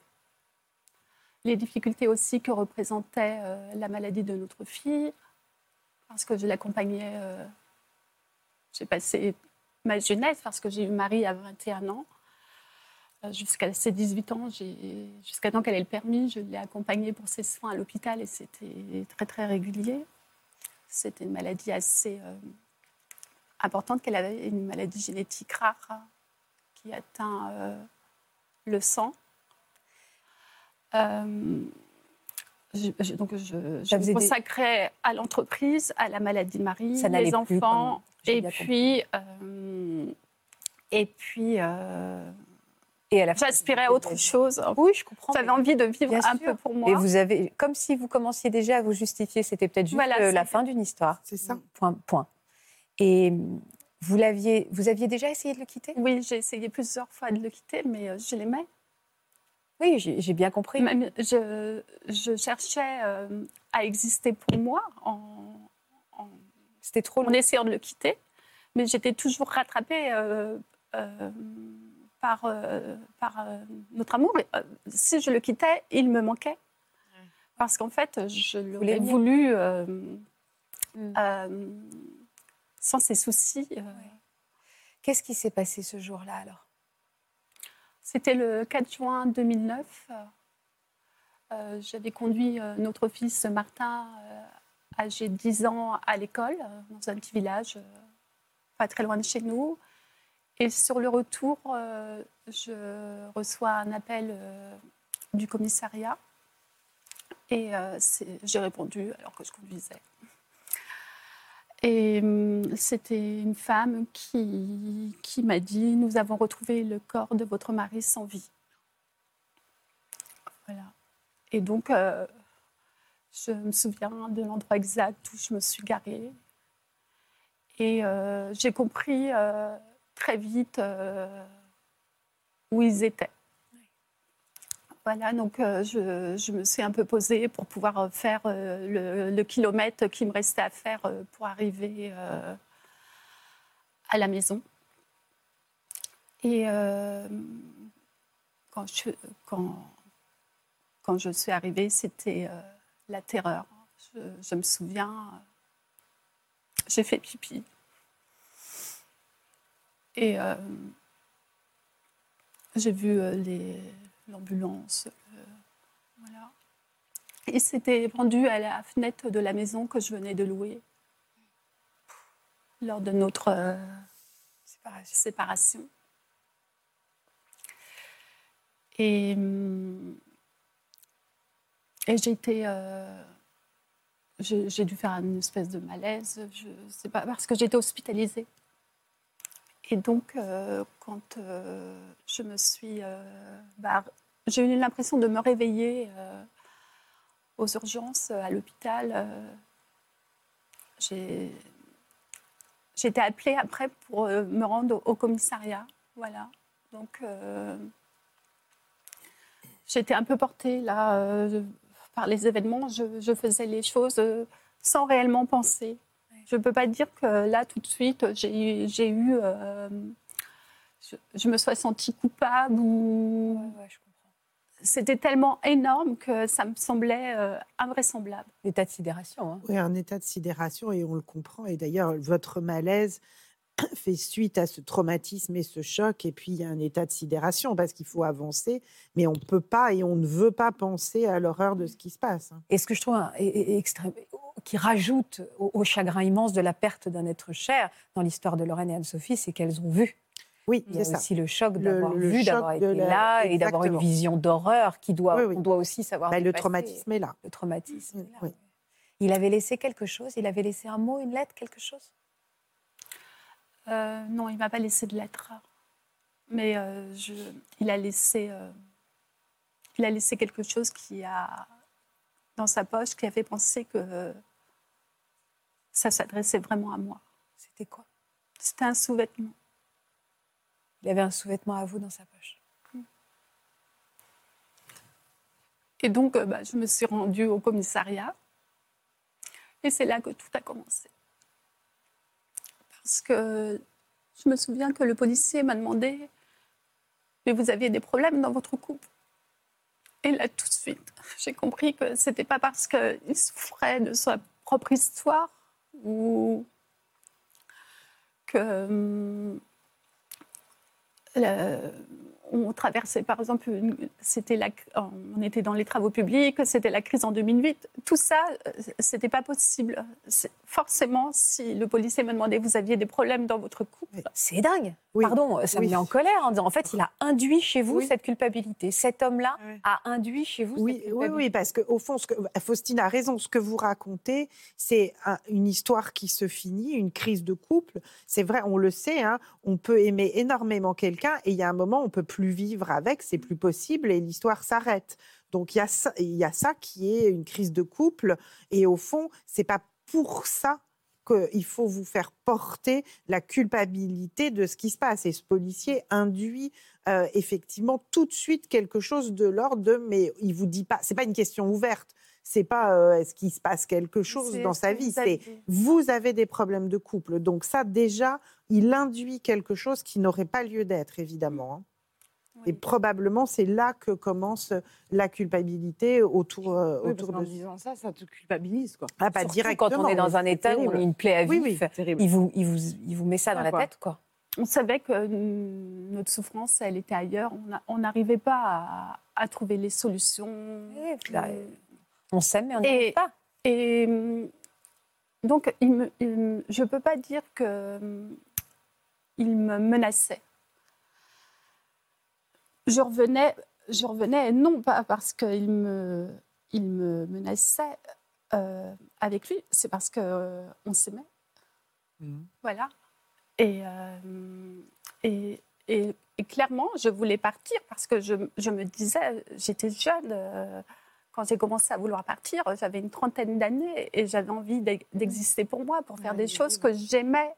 les difficultés aussi que représentait euh, la maladie de notre fille, parce que je l'accompagnais. euh, j'ai passé ma jeunesse, parce que j'ai eu Marie à 21 ans. Jusqu'à ses 18 ans, jusqu'à temps qu'elle ait le permis, je l'ai accompagnée pour ses soins à l'hôpital et c'était très très régulier. C'était une maladie assez euh, importante qu'elle avait, une maladie génétique rare qui atteint euh, le sang. Euh, je- je- donc je, me des- consacrais à l'entreprise, à la maladie de Marie, Ça les plus, enfants, et puis, et puis Et à la fin, j'aspirais à autre chose. Oui, je comprends. J'avais envie de vivre un sûr. peu pour moi. Et vous avez, comme si vous commenciez déjà à vous justifier, c'était peut-être juste Voilà, euh, la fin d'une histoire. C'est ça. Point. point. Et hum, vous l'aviez, vous aviez déjà essayé de le quitter? Oui, j'ai essayé plusieurs fois de le quitter, mais euh, je l'aimais. Oui, j'ai j'ai bien compris. Même, je, je cherchais euh, à exister pour moi en, en, C'était trop en long. essayant de le quitter, mais j'étais toujours rattrapée euh, euh, par, euh, par euh, notre amour. Et, euh, si je le quittais, il me manquait. Parce qu'en fait, je l'aurais voulu Mm. sans ses soucis. Qu'est-ce qui s'est passé ce jour-là alors? C'était le 4 juin 2009. Euh, J'avais conduit euh, notre fils Martin, euh, âgé de 10 ans, à l'école, dans un petit village, pas très loin de chez nous. Et sur le retour, euh, je reçois un appel euh, du commissariat. Et euh, j'ai répondu alors que je conduisais. Et hum, c'était une femme qui, qui m'a dit Nous avons retrouvé le corps de votre mari sans vie. Voilà. Et donc, je me souviens de l'endroit exact où je me suis garée. Et j'ai compris très vite euh, où ils étaient. Voilà, donc euh, je, me suis un peu posée pour pouvoir euh, faire le, kilomètre qui me restait à faire pour arriver à la maison. Et quand, je, suis arrivée, c'était la terreur. Je, me souviens, j'ai fait pipi. Et euh, j'ai vu euh, l'ambulance. euh, voilà. Il s'était rendu à la fenêtre de la maison que je venais de louer lors de notre séparation. Et, hum, et j'ai dû faire une espèce de malaise, je sais pas, parce que j'étais hospitalisée. Et donc, euh, quand euh, je me suis. euh, bah, j'ai eu l'impression de me réveiller aux urgences, à l'hôpital. j'ai été appelée après pour me rendre au, commissariat. Voilà. Donc, j'étais un peu portée là par les événements. Je, faisais les choses sans réellement penser. Je ne peux pas dire que là, tout de suite, j'ai j'ai eu. euh, je, je me sois sentie coupable ou. C'était tellement énorme que ça me semblait euh, invraisemblable. L'état de sidération. hein. Oui, un état de sidération et on le comprend. Et d'ailleurs, votre malaise fait suite à ce traumatisme et ce choc. Et puis, il y a un état de sidération parce qu'il faut avancer, mais on ne peut pas et on ne veut pas penser à l'horreur de ce qui se passe. hein. Et ce que je trouve hein, qui rajoute au, au chagrin immense de la perte d'un être cher dans l'histoire de Lorraine et Anne-Sophie, c'est qu'elles ont vu. Oui, Il y a c'est ça. aussi le choc d'avoir vu, d'avoir été la- là et d'avoir une vision d'horreur qui doit, Oui, oui. on doit aussi savoir. Bah, le traumatisme est là. Le traumatisme. est là, Oui. Il avait laissé quelque chose. Il avait laissé un mot, une lettre, quelque chose? Euh, non, il m'a pas laissé de lettre. Mais euh, je- il, a laissé, euh, il a laissé quelque chose qui a, dans sa poche qui a fait penser que euh, ça s'adressait vraiment à moi. C'était quoi? C'était un sous-vêtement. Il avait un sous-vêtement à vous dans sa poche. Et donc, euh, bah, je me suis rendue au commissariat. Et c'est là que tout a commencé. Parce que je me souviens que le policier m'a demandé Mais vous aviez des problèmes dans votre couple? Et là, tout de suite, j'ai compris que ce n'était pas parce qu'il souffrait de sa propre histoire ou que. hum, le- on traversait par exemple, c'était la, on était dans les travaux publics, c'était la crise en 2008. Tout ça, euh, c'était pas possible. Forcément, si le policier me demandait, vous aviez des problèmes dans votre couple, C'est dingue. Oui. Pardon, ça Oui. me met en colère en disant en fait, il a induit chez vous Oui. cette culpabilité. Cet homme-là Ouais. a induit chez vous Oui, cette oui, culpabilité. oui, parce qu'au fond, ce que, Faustine a raison. Ce que vous racontez, c'est un- une histoire qui se finit, une crise de couple. C'est vrai, on le sait, hein, on peut aimer énormément quelqu'un et il y a un moment, on peut plus vivre avec, c'est plus possible et l'histoire s'arrête. Donc il y, a ça, il y a ça qui est une crise de couple et au fond, c'est pas pour ça qu'il faut vous faire porter la culpabilité de ce qui se passe. Et ce policier induit euh, effectivement tout de suite quelque chose de l'ordre de mais il vous dit pas, c'est pas une question ouverte, c'est pas euh, est-ce qu'il se passe quelque chose dans sa vie, c'est vous avez des problèmes de couple. Donc ça déjà, il induit quelque chose qui n'aurait pas lieu d'être évidemment. hein. Et probablement c'est là que commence la culpabilité autour, euh, Oui, parce autour de disant ça, ça te culpabilise, quoi. ah, pas Surtout directement. quand on est dans un état où on a une plaie à Oui, vif, oui, terrible. il, vous, il, vous, il vous met ça dans Ah, la quoi. tête, quoi. on savait que hum, notre souffrance, elle était ailleurs. On n'arrivait pas à, à trouver les solutions. Bah, On s'aime, mais on n'y pas. Et hum, donc, il me- il me- je ne peux pas dire que hum, il me menaçait. Je revenais, je revenais, non pas parce qu'il me, il me menaçait euh, avec lui, c'est parce qu'on euh, on s'aimait. Mhm. Voilà. Et, euh, et, et- et clairement, je voulais partir parce que je, je me disais, j'étais jeune. quand j'ai commencé à vouloir partir, j'avais une trentaine d'années et j'avais envie d'e- d'exister pour moi, pour faire Ouais, des oui, choses oui. que j'aimais,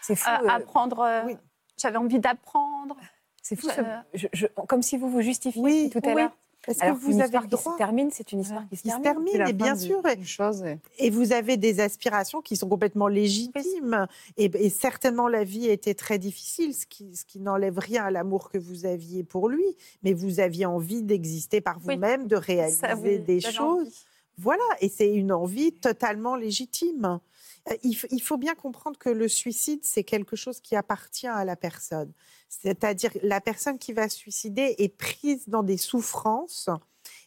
C'est fou. apprendre. oui. J'avais envie d'apprendre. C'est fou. ce- euh, je- je- comme si vous vous justifiez Oui, tout à oui. l'heure. Est-ce que vous une avez histoire le qui se droit termine, c'est une histoire qui se qui se termine. termine, C'est la et bien sûr. chose. et- Et vous avez des aspirations qui sont complètement légitimes. Et, et certainement, la vie était très difficile, ce qui, ce qui n'enlève rien à l'amour que vous aviez pour lui. Mais vous aviez envie d'exister par Oui. vous-même, de réaliser Ça, oui, des choses. envie. Voilà, et c'est une envie totalement légitime. Euh, Il, faut bien comprendre que le suicide, c'est quelque chose qui appartient à la personne. C'est-à-dire la personne qui va se suicider est prise dans des souffrances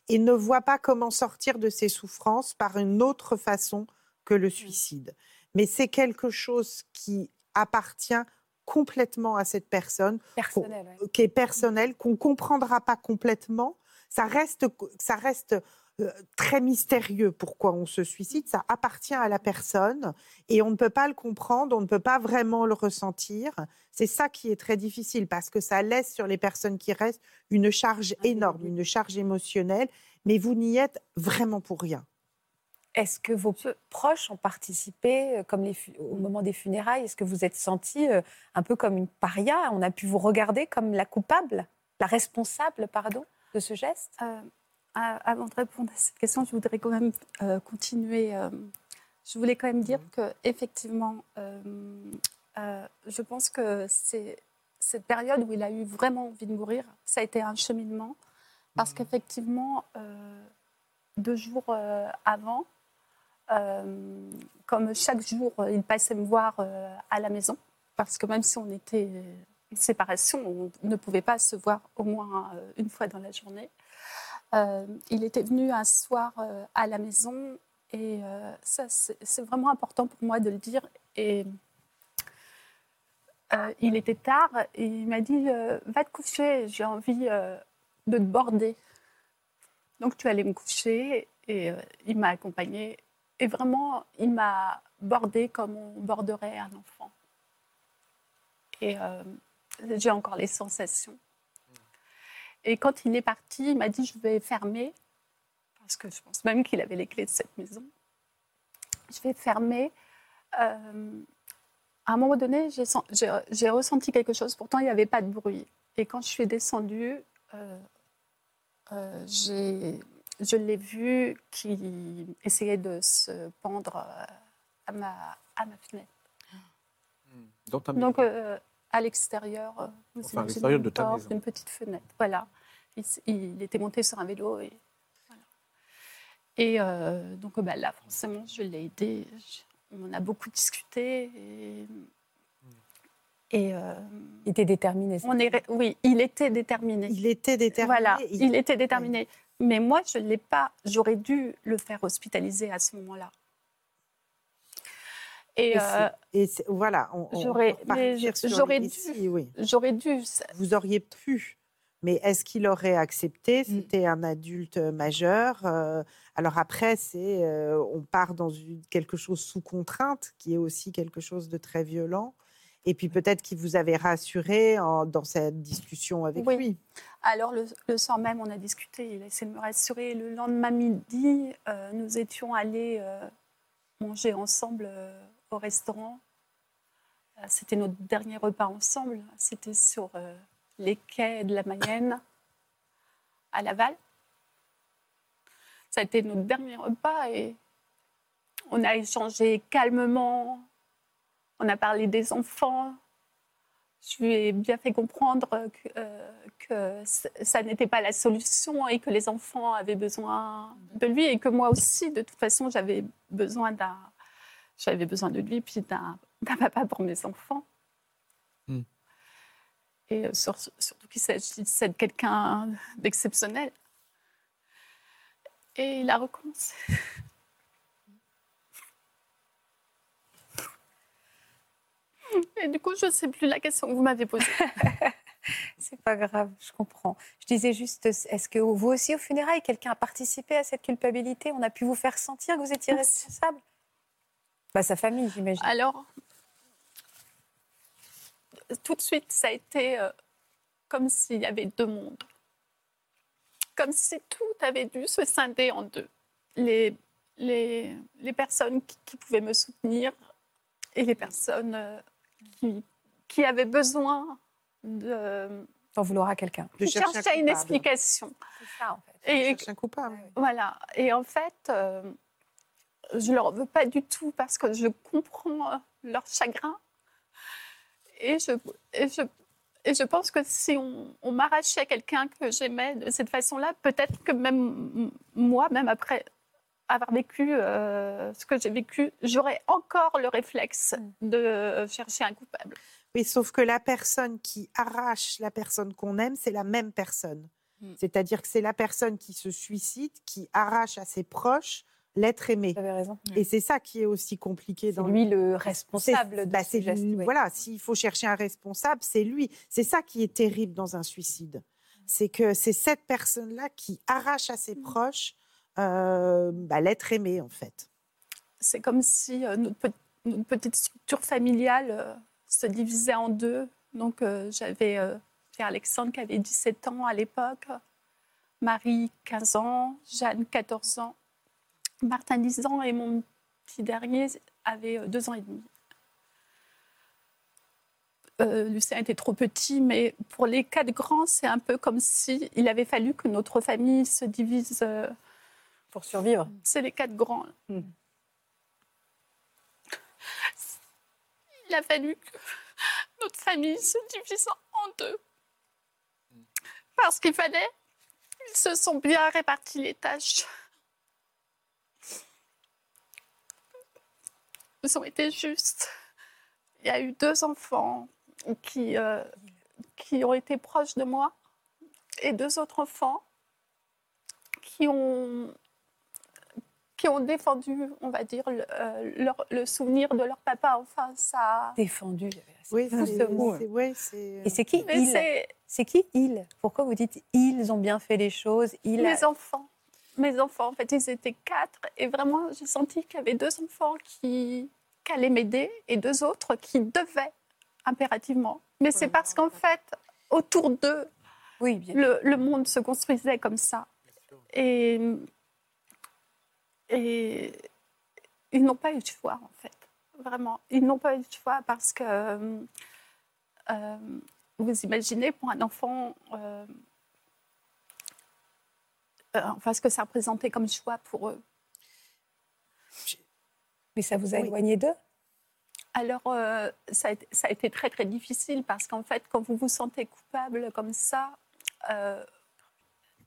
et ne voit pas comment sortir de ces souffrances par une autre façon que le suicide. Mais c'est quelque chose qui appartient complètement à cette personne Personnel. ouais. qui est personnel, qu'on comprendra pas complètement. Ça reste, ça reste euh, très mystérieux pourquoi on se suicide. Ça appartient à la personne et on ne peut pas le comprendre, on ne peut pas vraiment le ressentir. C'est ça qui est très difficile parce que ça laisse sur les personnes qui restent une charge énorme, une charge émotionnelle. Mais vous n'y êtes vraiment pour rien. Est-ce que vos proches ont participé, euh, comme les au moment des funérailles? Est-ce que vous êtes senti euh, un peu comme une paria? On a pu vous regarder comme la coupable, la responsable, pardon, de ce geste? Euh, avant de répondre à cette question, je voudrais quand même euh, continuer. euh, je voulais quand même dire que effectivement, euh, je pense que c'est cette période où il a eu vraiment envie de mourir, ça a été un cheminement, parce qu'effectivement, euh, deux jours avant, comme chaque jour, il passait me voir à la maison, parce que même si on était en séparation, on ne pouvait pas se voir au moins une fois dans la journée. Euh, il était venu un soir euh, à la maison et euh, ça, c'est vraiment important pour moi de le dire. Et il était tard et il m'a dit Va te coucher, j'ai envie de te border. Donc tu allais me coucher et il m'a accompagnée. Et vraiment, il m'a bordé comme on borderait un enfant. Et j'ai encore les sensations. Et quand il est parti, il m'a dit je vais fermer, parce que je pense même qu'il avait les clés de cette maison. Je vais fermer. Euh, à un moment donné, j'ai sen- j'ai j'ai ressenti quelque chose. Pourtant, il n'y avait pas de bruit. Et quand je suis descendue, euh, euh, j'ai- je l'ai vu qui essayait de se pendre euh, à ma, à ma fenêtre. Dans ta maison. Donc, à l'extérieur, euh, Enfin, à l'extérieur de ta porte, maison. une petite fenêtre. Voilà. Il, il était monté sur un vélo et voilà. Et euh, donc, bah, là, forcément, je l'ai aidé. Je- on en a beaucoup discuté. Et, et, euh, Il était déterminé. on est, oui, il était déterminé. Il était déterminé. Voilà, il- il était déterminé. Mais moi, je ne l'ai pas. J'aurais dû le faire hospitaliser à ce moment-là. Et Et euh, et voilà, on, j'aurais- dû. récits, oui. j'aurais dû. Vous auriez pu, mais est-ce qu'il aurait accepté? Mm. C'était un adulte majeur. euh, alors après, c'est euh, on part dans une- quelque chose sous contrainte, qui est aussi quelque chose de très violent. Et puis peut-être qu'il vous avait rassuré en- dans cette discussion avec Oui. lui. Alors, le, le soir même, on a discuté, il a essayé de me rassurer. Le lendemain midi, euh, nous étions allés manger ensemble au restaurant. Euh, C'était notre dernier repas ensemble. C'était sur euh, les quais de la Mayenne, à Laval. Ça a été notre dernier repas et on a échangé calmement. On a parlé des enfants. Je lui ai bien fait comprendre que, euh, ça n'était pas la solution et que les enfants avaient besoin de lui et que moi aussi, de toute façon, j'avais besoin d'un, j'avais besoin de lui puis d'un, papa pour mes enfants. Hmm. Et euh, sur- surtout qu'il s'agissait de quelqu'un d'exceptionnel. Et il a recommencé. Et du coup, je ne sais plus la question que vous m'avez posée. C'est pas grave, je comprends. Je disais juste, est-ce que vous aussi, au funérailles, quelqu'un a participé à cette culpabilité? On a pu vous faire sentir que vous étiez responsable? Bah, Sa famille, j'imagine. Alors, tout de suite, ça a été euh, comme s'il y avait deux mondes. Comme si tout avait dû se scinder en deux. Les, les, les personnes qui, qui pouvaient me soutenir et les personnes euh, qui, qui avaient besoin de d'en vouloir à quelqu'un. Je cherchais une explication. C'est ça, en fait. Et, un coupable. Voilà. Et en fait, euh, je ne leur veux pas du tout parce que je comprends euh, leur chagrin. Et je, et je, et je pense que si on, on m'arrachait quelqu'un que j'aimais de cette façon-là, peut-être que même moi, même après avoir vécu euh, ce que j'ai vécu, j'aurais encore le réflexe mm. de chercher un coupable. Oui, sauf que la personne qui arrache la personne qu'on aime, c'est la même personne. Hmm. C'est-à-dire que c'est la personne qui se suicide, qui arrache à ses proches l'être aimé. Vous avez raison. Et c'est ça qui est aussi compliqué. C'est lui le responsable de bah, ce geste. Voilà, s'il faut chercher un responsable, c'est lui. C'est ça qui est terrible dans un suicide. C'est que c'est cette personne-là qui arrache à ses hmm. proches euh, bah, l'être aimé, en fait. C'est comme si euh, notre, petite structure familiale... Euh, se divisait en deux. Donc, euh, j'avais euh, Alexandre qui avait 17 ans à l'époque, Marie 15 ans, Jeanne 14 ans, Martin 10 ans et mon petit dernier avait 2 euh, ans et demi. Lucien était trop petit, mais pour les quatre grands, c'est un peu comme si il avait fallu que notre famille se divise. pour survivre. C'est les quatre grands. Hmm. il a fallu que notre famille se divise en deux. Parce qu'il fallait, ils se sont bien répartis les tâches. Ils ont été justes. Il y a eu deux enfants qui, euh, qui ont été proches de moi et deux autres enfants qui ont qui ont défendu, on va dire, le, euh, le souvenir de leur papa. Enfin, ça. Défendu. Oui, c'est mot. Et c'est qui ils C'est qui ils Pourquoi vous dites ils ont bien fait les choses ils... Mes enfants. Mes enfants, en fait, ils étaient quatre. Et vraiment, j'ai senti qu'il y avait deux enfants qui, qui allaient m'aider et deux autres qui devaient impérativement. Mais c'est parce qu'en fait, autour d'eux, oui, le, le, monde se construisait comme ça. Et et ils n'ont pas eu de choix, en fait. Vraiment. Ils n'ont pas eu de choix parce que, euh, euh, vous imaginez, pour un enfant, euh, enfin, ce que ça représentait comme choix pour eux. Mais ça vous a éloigné d'eux? Alors, ça, a été, ça, a été, très, très difficile parce qu'en fait, quand vous vous sentez coupable comme ça,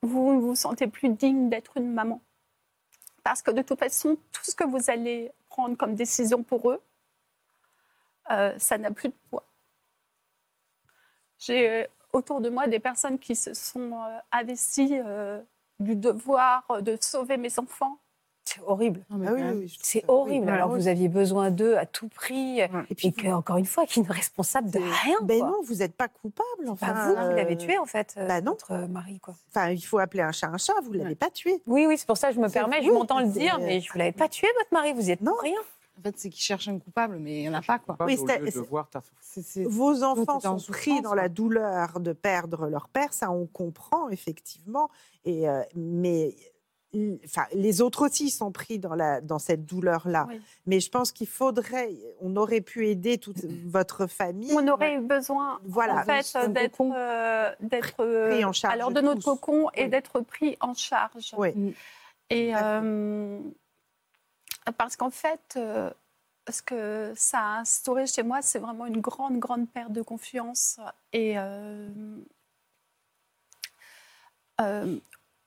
vous ne vous sentez plus digne d'être une maman. Parce que de toute façon, tout ce que vous allez prendre comme décision pour eux, euh, ça n'a plus de poids. J'ai euh, autour de moi des personnes qui se sont euh, investies du devoir de sauver mes enfants c'est horrible. Ah c'est horrible. Alors vous aviez besoin d'eux à tout prix. Et puis encore une fois, qui est responsable de rien. Ben non, vous n'êtes pas coupable. Enfin, vous qui l'avez tué en fait, euh, bah votre mari quoi. Enfin, il faut appeler un chat un chat. Vous l'avez pas tué. Oui, oui, c'est pour ça que je me permets. Je m'entends le dire, mais je vous l'avez pas tué votre mari. Vous êtes non rien. En fait, c'est qu'il cherche un coupable, mais il n'y en a pas. Quoi. Oui, de Vos enfants sont pris dans la douleur de perdre leur père, ça on comprend effectivement. Et, euh, mais Enfin, les autres aussi sont pris dans, la, dans cette douleur-là. Mais je pense qu'il faudrait, on aurait pu aider toute votre famille. On aurait eu besoin, voilà, en fait, d'être, euh, en charge alors de, notre cocon et d'être pris en charge. Oui. Mm. Et euh, parce qu'en fait, euh, ce que ça a instauré chez moi, c'est vraiment une grande, grande perte de confiance. Et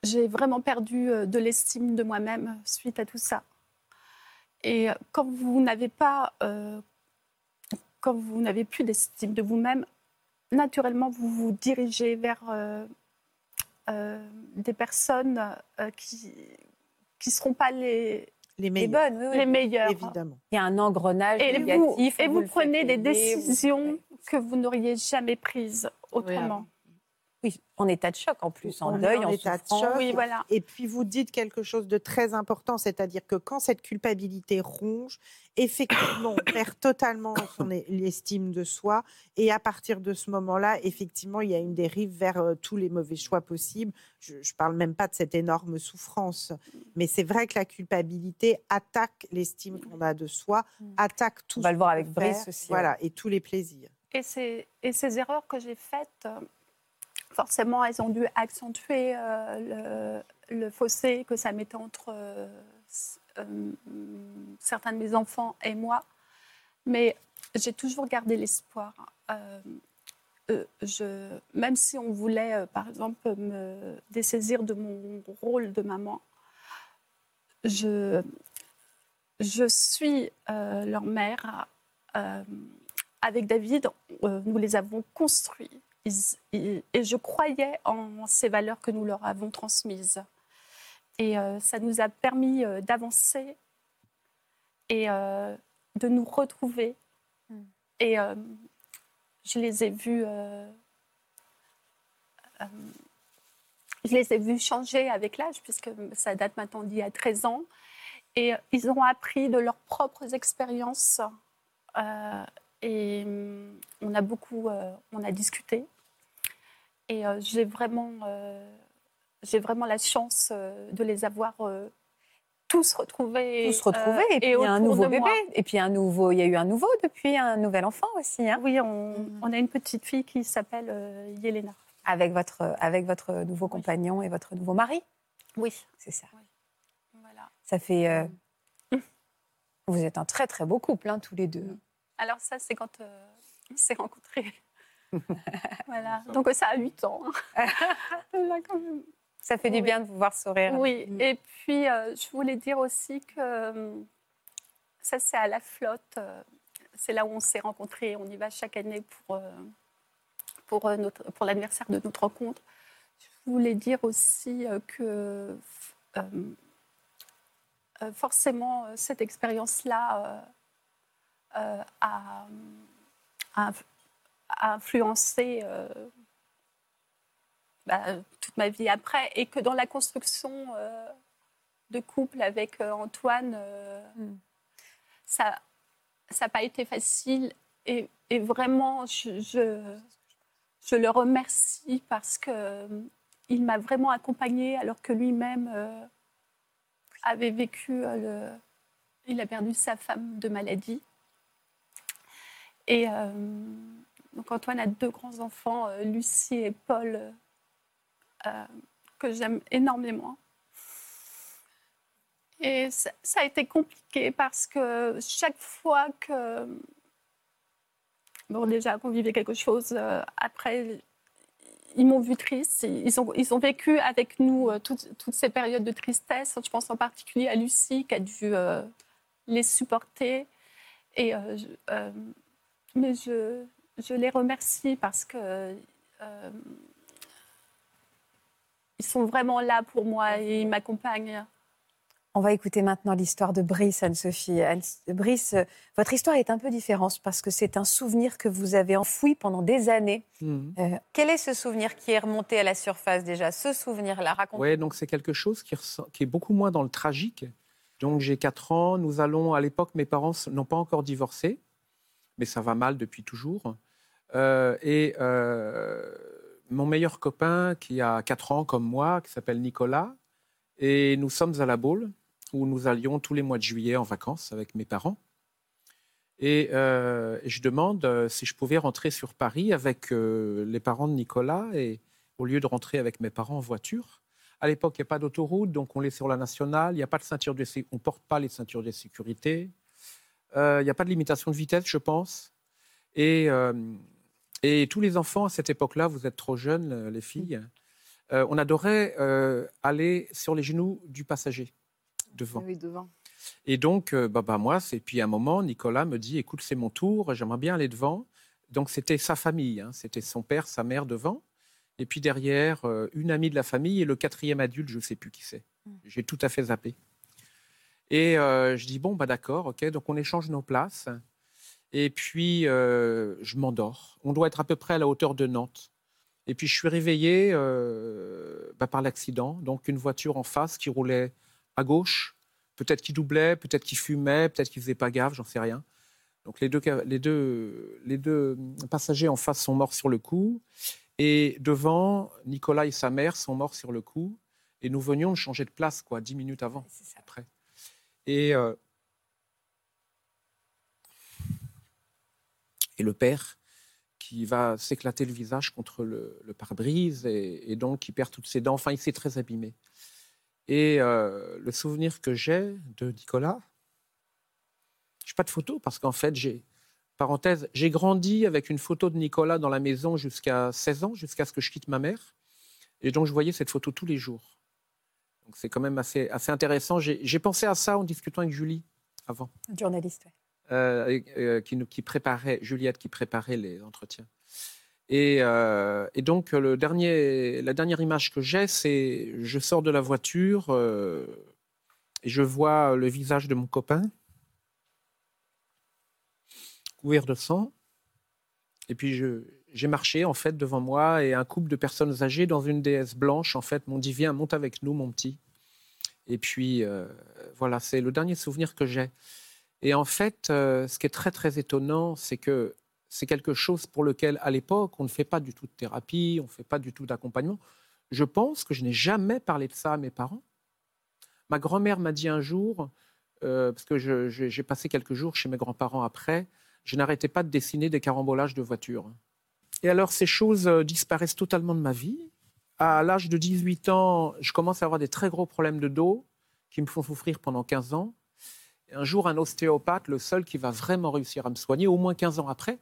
j'ai vraiment perdu euh, de l'estime de moi-même suite à tout ça. Et euh, quand vous n'avez pas, euh, quand vous n'avez plus d'estime de vous-même, naturellement vous vous dirigez vers des personnes qui qui seront pas les les, bonnes, les meilleures. Évidemment. Il y a un engrenage et négatif. Vous, et vous, prenez des décisions que vous n'auriez jamais prises autrement. Oui, en état de choc en plus, en On deuil, en en, état de choc. Oui, voilà. Et puis vous dites quelque chose de très important, c'est-à-dire que quand cette culpabilité ronge, effectivement, on perd totalement son l'estime de soi. Et à partir de ce moment-là, effectivement, il y a une dérive vers euh, tous les mauvais choix possibles. Je ne parle même pas de cette énorme souffrance. Mais c'est vrai que la culpabilité attaque l'estime qu'on a de soi, Mm. attaque tout On va le voir avec Brice aussi, Voilà, et tous les plaisirs. Et ces, et ces erreurs que j'ai faites, euh, forcément, elles ont dû accentuer euh, le, fossé que ça mettait entre euh, euh, certains de mes enfants et moi. Mais j'ai toujours gardé l'espoir. Même si on voulait, par exemple, me dessaisir de mon rôle de maman, je, suis leur mère. avec David, nous les avons construits. Ils- et je croyais en ces valeurs que nous leur avons transmises. Et euh, ça nous a permis euh, d'avancer et euh, de nous retrouver. Mm. Et je les ai vus. je les ai vus changer avec l'âge, puisque ça date maintenant d'il y a 13 ans. Et ils ont appris de leurs propres expériences. Et hum, on a beaucoup, euh, on a discuté. Et euh, j'ai vraiment, euh, j'ai vraiment la chance de les avoir tous retrouvés. Tous retrouvés, euh, et puis il y a un nouveau bébé. moi. Et puis un nouveau, il y a eu un nouveau depuis, un nouvel enfant aussi, hein, Oui, on, Mhm. on a une petite fille qui s'appelle euh, Yelena. avec, votre, avec votre nouveau compagnon et votre nouveau mari. Oui, C'est ça. voilà. Ça fait. euh, Mm. Vous êtes un très très beau couple, hein, tous les deux. Alors ça, c'est quand euh, on s'est rencontrés. voilà. Donc ça a 8 ans. Là, quand même. Ça fait du bien de vous voir sourire. Oui, Mm. et puis euh, je voulais dire aussi que euh, ça c'est à la flotte, c'est là où on s'est rencontrés, on y va chaque année pour, pour, notre- pour l'anniversaire de notre rencontre. Je voulais dire aussi que euh, forcément cette expérience-là euh, a influencé euh, bah, toute ma vie après, et que dans la construction euh, de couple avec euh, Antoine, Mm. ça n'a pas été facile. Et, et vraiment, je, je, je le remercie parce que il m'a vraiment accompagnée alors que lui-même avait vécu le... Il a perdu sa femme de maladie. Et euh, donc Antoine a deux grands-enfants, euh, Lucie et Paul, euh, que j'aime énormément. Et ça, a été compliqué parce que chaque fois que... Bon, déjà qu'on vivait quelque chose, après, ils m'ont vu triste. Ils ont, ils ont vécu avec nous toutes, ces périodes de tristesse. Je pense en particulier à Lucie qui a dû les supporter. Et, mais je, je les remercie parce que euh, ils sont vraiment là pour moi et ils m'accompagnent. On va écouter maintenant l'histoire de Brice, Anne-Sophie. Anne- Brice, votre histoire est un peu différente parce que c'est un souvenir que vous avez enfoui pendant des années. Mhm. Euh, quel est ce souvenir qui est remonté à la surface déjà? Ce souvenir-là, racontez. Ouais, donc c'est quelque chose qui, qui est beaucoup moins dans le tragique. Donc j'ai 4 ans, nous allons, à l'époque, mes parents n'ont pas encore divorcé, mais ça va mal depuis toujours. Euh, et euh, mon meilleur copain, qui a 4 ans comme moi, qui s'appelle Nicolas, et nous sommes à la Baule, où nous allions tous les mois de juillet en vacances avec mes parents. Et euh, je demande si je pouvais rentrer sur Paris avec les parents de Nicolas, et au lieu de rentrer avec mes parents en voiture. À l'époque, il n'y a pas d'autoroute, donc on est sur la nationale. Il n'y a pas de ceinture de sé- on porte pas les ceintures de sécurité. Euh, il n'y a pas de limitation de vitesse, je pense. Et, euh, et tous les enfants à cette époque-là, vous êtes trop jeunes, euh, les filles, euh, on adorait euh, aller sur les genoux du passager devant. Oui, devant. Et donc, euh, bah, bah, moi, c'est puis à un moment, Nicolas me dit, écoute, c'est mon tour, j'aimerais bien aller devant. Donc c'était sa famille, hein, c'était son père, sa mère devant, et puis derrière, euh, une amie de la famille et le quatrième adulte, je ne sais plus qui c'est. J'ai tout à fait zappé. Et euh, je dis, bon, bah d'accord, ok, donc on échange nos places. Et puis, euh, je m'endors. On doit être à peu près à la hauteur de Nantes. Et puis je suis réveillé euh, bah, par l'accident. Donc une voiture en face qui roulait à gauche, peut-être qui doublait, peut-être qui fumait, peut-être qui faisait pas gaffe, j'en sais rien. Donc les deux, les, deux, les deux passagers en face sont morts sur le coup. Et devant, Nicolas et sa mère sont morts sur le coup. Et nous venions de changer de place, quoi, dix minutes avant, après. Et, euh, et le père qui va s'éclater le visage contre le, pare-brise et, donc qui perd toutes ses dents. Enfin, il s'est très abîmé. Et euh, le souvenir que j'ai de Nicolas, je n'ai pas de photo parce qu'en fait, j'ai, parenthèse, j'ai grandi avec une photo de Nicolas dans la maison jusqu'à 16 ans, jusqu'à ce que je quitte ma mère. Et donc, je voyais cette photo tous les jours. Donc, c'est quand même assez, assez intéressant. J'ai, pensé à ça en discutant avec Julie avant. Journaliste, euh, euh, qui, qui, préparait, Juliette qui préparait les entretiens. Et, euh, et, donc, le dernier, la dernière image que j'ai, c'est je sors de la voiture et je vois le visage de mon copain couvert de sang. Et puis, j'ai marché, en fait, devant moi et un couple de personnes âgées dans une déesse blanche, en fait, m'ont dit Viens, monte avec nous, mon petit. Et puis, voilà, c'est le dernier souvenir que j'ai. Et en fait, euh, ce qui est très très étonnant, c'est que c'est quelque chose pour lequel, à l'époque, on ne fait pas du tout de thérapie, on ne fait pas du tout d'accompagnement. Je pense que je n'ai jamais parlé de ça à mes parents. Ma grand-mère m'a dit un jour, euh, parce que j'ai passé quelques jours chez mes grands-parents après, je n'arrêtais pas de dessiner des carambolages de voitures. Et alors, ces choses euh, disparaissent totalement de ma vie. À l'âge de 18 ans, je commence à avoir des très gros problèmes de dos qui me font souffrir pendant 15 ans un jour, un ostéopathe, le seul qui va vraiment réussir à me soigner, au moins 15 ans après,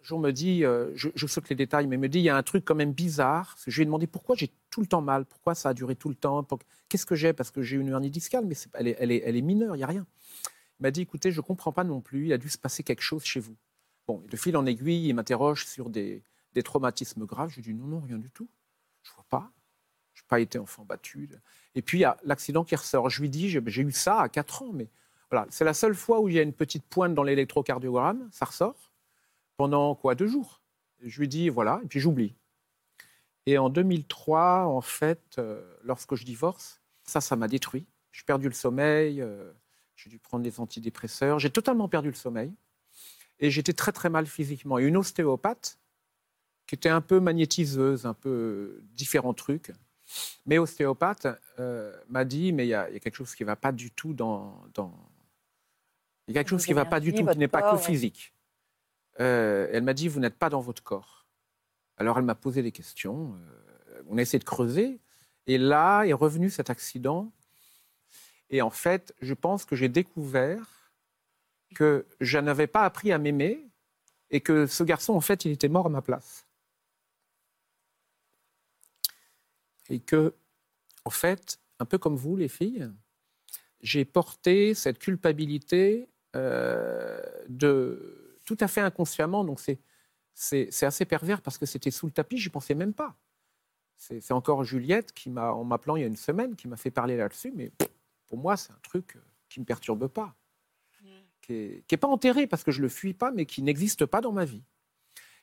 un jour me dit, euh, je, saute les détails, mais me dit, il y a un truc quand même bizarre. Je lui ai demandé pourquoi j'ai tout le temps mal, pourquoi ça a duré tout le temps, qu'est-ce que j'ai? Parce que j'ai une hernie discale, mais elle, est, elle, est, mineure, il n'y a rien. Il m'a dit, écoutez, je ne comprends pas non plus, il a dû se passer quelque chose chez vous. Bon, de fil en aiguille, il m'interroge sur des, traumatismes graves. Je lui dis, non, non, rien du tout. Je ne vois pas. Je n'ai pas été enfant battu. Et puis, il y a l'accident qui ressort. Je lui dis, j'ai eu ça à 4 ans, mais c'est la seule fois où il y a une petite pointe dans l'électrocardiogramme, ça ressort, pendant quoi? Deux jours. Je lui dis, voilà, et puis j'oublie. Et en 2003, en fait, euh, lorsque je divorce, ça, ça m'a détruit. J'ai perdu le sommeil, euh, j'ai dû prendre des antidépresseurs, j'ai totalement perdu le sommeil. Et j'étais très, très mal physiquement. Et une ostéopathe, qui était un peu magnétiseuse, un peu différents trucs, mais ostéopathe, euh, m'a dit, mais il y, a quelque chose qui ne va pas du tout dans, dans, il y a quelque chose qui ne va pas du tout, qui n'est pas que physique. Euh, elle m'a dit, vous n'êtes pas dans votre corps. Alors elle m'a posé des questions. Euh, on a essayé de creuser. Et là est revenu cet accident. Et en fait, je pense que j'ai découvert que je n'avais pas appris à m'aimer et que ce garçon, en fait, il était mort à ma place. Et que, en fait, un peu comme vous, les filles, j'ai porté cette culpabilité euh, de, tout à fait inconsciemment. Donc c'est, c'est, assez pervers parce que c'était sous le tapis, j'y pensais même pas. C'est, encore Juliette qui m'a, en m'appelant il y a une semaine, qui m'a fait parler là-dessus, mais pour moi c'est un truc euh, qui me perturbe pas, qui n'est pas enterré parce que je le fuis pas, mais qui n'existe pas dans ma vie.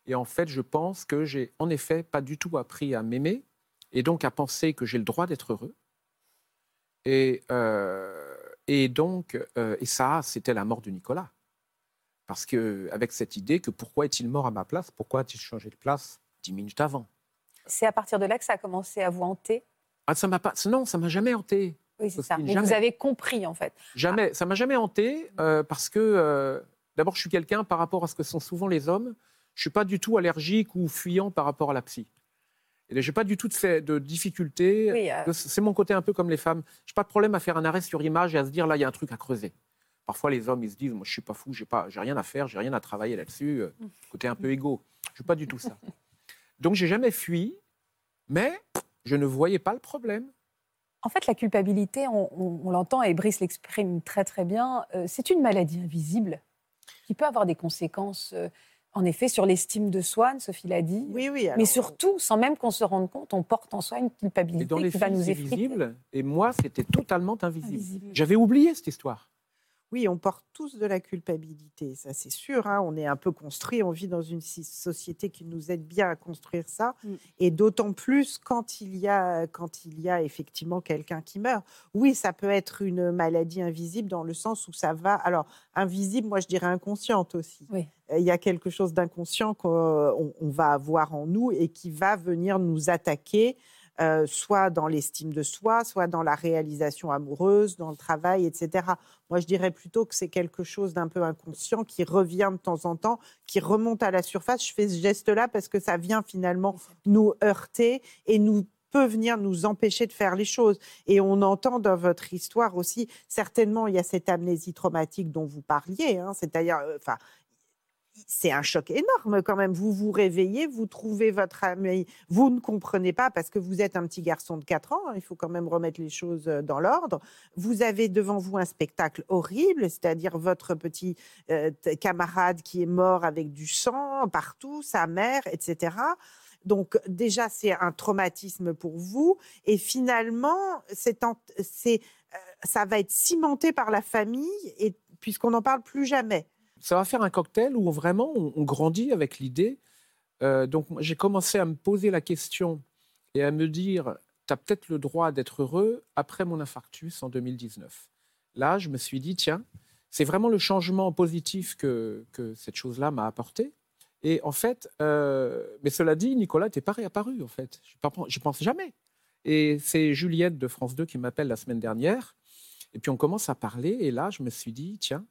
Et en fait, je pense que j'ai en effet pas du tout appris à m'aimer et donc à penser que j'ai le droit d'être heureux. Et euh, et donc, euh, et ça, c'était la mort de Nicolas. Parce que, avec cette idée que pourquoi est-il mort à ma place? Pourquoi a-t-il changé de place dix minutes avant? C'est à partir de là que ça a commencé à vous hanter? Ah, ça m'a pas, Non, ça m'a jamais hanté. Oui, c'est ça. Mais vous avez compris, en fait. Jamais. Ça m'a jamais hanté euh, parce que, euh, d'abord, je suis quelqu'un par rapport à ce que sont souvent les hommes. Je suis pas du tout allergique ou fuyant par rapport à la psy. Je n'ai pas du tout de, de difficulté. Euh. C'est mon côté un peu comme les femmes. Je n'ai pas de problème à faire un arrêt sur image et à se dire là, il y a un truc à creuser. Parfois, les hommes, ils se disent moi, je suis pas fou, j'ai pas, j'ai rien à faire, j'ai rien à travailler là-dessus. Euh, côté un peu égo. Je suis pas du tout ça. Donc, j'ai jamais fui, mais je ne voyais pas le problème. En fait, la culpabilité, on, l'entend et Brice l'exprime très très bien. Euh, c'est une maladie invisible qui peut avoir des conséquences en effet, sur l'estime de soi, Sophie l'a dit. Oui, oui. Mais surtout, sans même qu'on se rende compte, on porte en soi une culpabilité qui va nous effrayer. visible, et moi, c'était totalement invisible. J'avais oublié cette histoire. Oui, on porte tous de la culpabilité, ça c'est sûr. hein. On est un peu construit, on vit dans une société qui nous aide bien à construire ça, Mm. et d'autant plus quand il y a quand il y a effectivement quelqu'un qui meurt. Oui, ça peut être une maladie invisible dans le sens où ça va. Alors invisible, moi je dirais inconsciente aussi. Oui. Euh, Il y a quelque chose d'inconscient qu'on on va avoir en nous et qui va venir nous attaquer euh, soit dans l'estime de soi, soit dans la réalisation amoureuse, dans le travail, etc. Moi, je dirais plutôt que c'est quelque chose d'un peu inconscient qui revient de temps en temps, qui remonte à la surface. Je fais ce geste-là parce que ça vient finalement nous heurter et nous peut venir nous empêcher de faire les choses. Et on entend dans votre histoire aussi, certainement, il y a cette amnésie traumatique dont vous parliez, hein, c'est-à-dire, euh, c'est un choc énorme quand même. Vous vous réveillez, vous trouvez votre ami, vous ne comprenez pas parce que vous êtes un petit garçon de 4 ans, hein, il faut quand même remettre les choses dans l'ordre. Vous avez devant vous un spectacle horrible, c'est-à-dire votre petit camarade qui est mort avec du sang partout, sa mère, etc. Donc déjà, c'est un traumatisme pour vous. Et finalement, ça va être cimenté par la famille, et, puisqu'on n'en parle plus jamais. Ça va faire un cocktail où vraiment on, grandit avec l'idée. Euh, donc j'ai commencé à me poser la question et à me dire, tu as peut-être le droit d'être heureux après mon infarctus en 2019. Là, je me suis dit, tiens, c'est vraiment le changement positif que, que cette chose-là m'a apporté. Et en fait, euh, mais cela dit, Nicolas n'était pas réapparu, en fait. Je pense jamais. Et c'est Juliette de France 2 qui m'appelle la semaine dernière. Et puis on commence à parler. Et là, je me suis dit, tiens,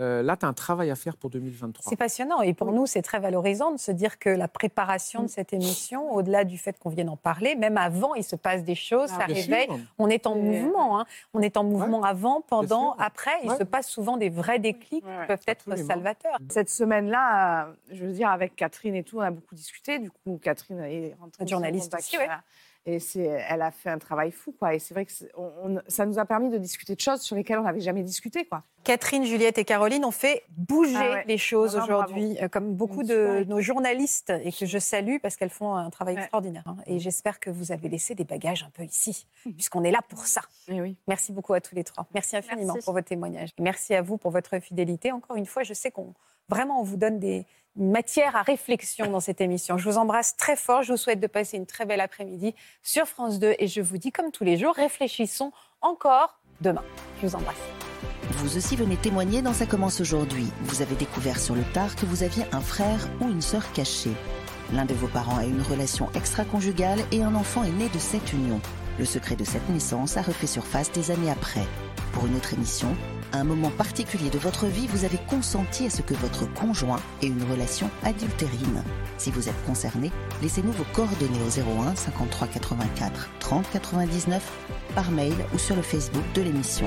euh, là, tu as un travail à faire pour 2023. C'est passionnant et pour nous, c'est très valorisant de se dire que la préparation Mm. de cette émission, au-delà du fait qu'on vienne en parler, même avant, il se passe des choses, Ah, ça réveille. sûr. On est en Et- mouvement, hein. on est en mouvement avant, pendant, après. Il Ouais. se passe souvent des vrais déclics Ouais, qui peuvent être Absolument. salvateurs. Cette semaine-là, je veux dire, avec Catherine et tout, on a beaucoup discuté. Du coup, Catherine est rentrée journaliste aussi, ouais. Et c'est, elle a fait un travail fou, quoi. Et c'est vrai que c'est- on- on- ça nous a permis de discuter de choses sur lesquelles on n'avait jamais discuté, quoi. Catherine, Juliette et Caroline ont fait bouger Ah ouais. les choses Vraiment, aujourd'hui, euh, comme beaucoup de nos journalistes, et que je salue parce qu'elles font un travail Ouais. extraordinaire. hein. Et j'espère que vous avez laissé des bagages un peu ici, puisqu'on est là pour ça. Et oui. Merci beaucoup à tous les trois. Merci infiniment Merci. pour votre témoignage. Et Merci à vous pour votre fidélité. Encore une fois, je sais qu'on vraiment on vous donne des matière à réflexion dans cette émission. Je vous embrasse très fort. Je vous souhaite de passer une très belle après-midi sur France 2 et je vous dis comme tous les jours, réfléchissons encore demain. Je vous embrasse. Vous aussi venez témoigner dans Ça commence aujourd'hui. Vous avez découvert sur le tard que vous aviez un frère ou une sœur cachée. L'un de vos parents a une relation extra-conjugale et un enfant est né de cette union. Le secret de cette naissance a refait surface des années après. Pour une autre émission, à un moment particulier de votre vie, vous avez consenti à ce que votre conjoint ait une relation adultérine. Si vous êtes concerné, laissez-nous vos coordonnées au 01 53 84 30 99 par mail ou sur le Facebook de l'émission.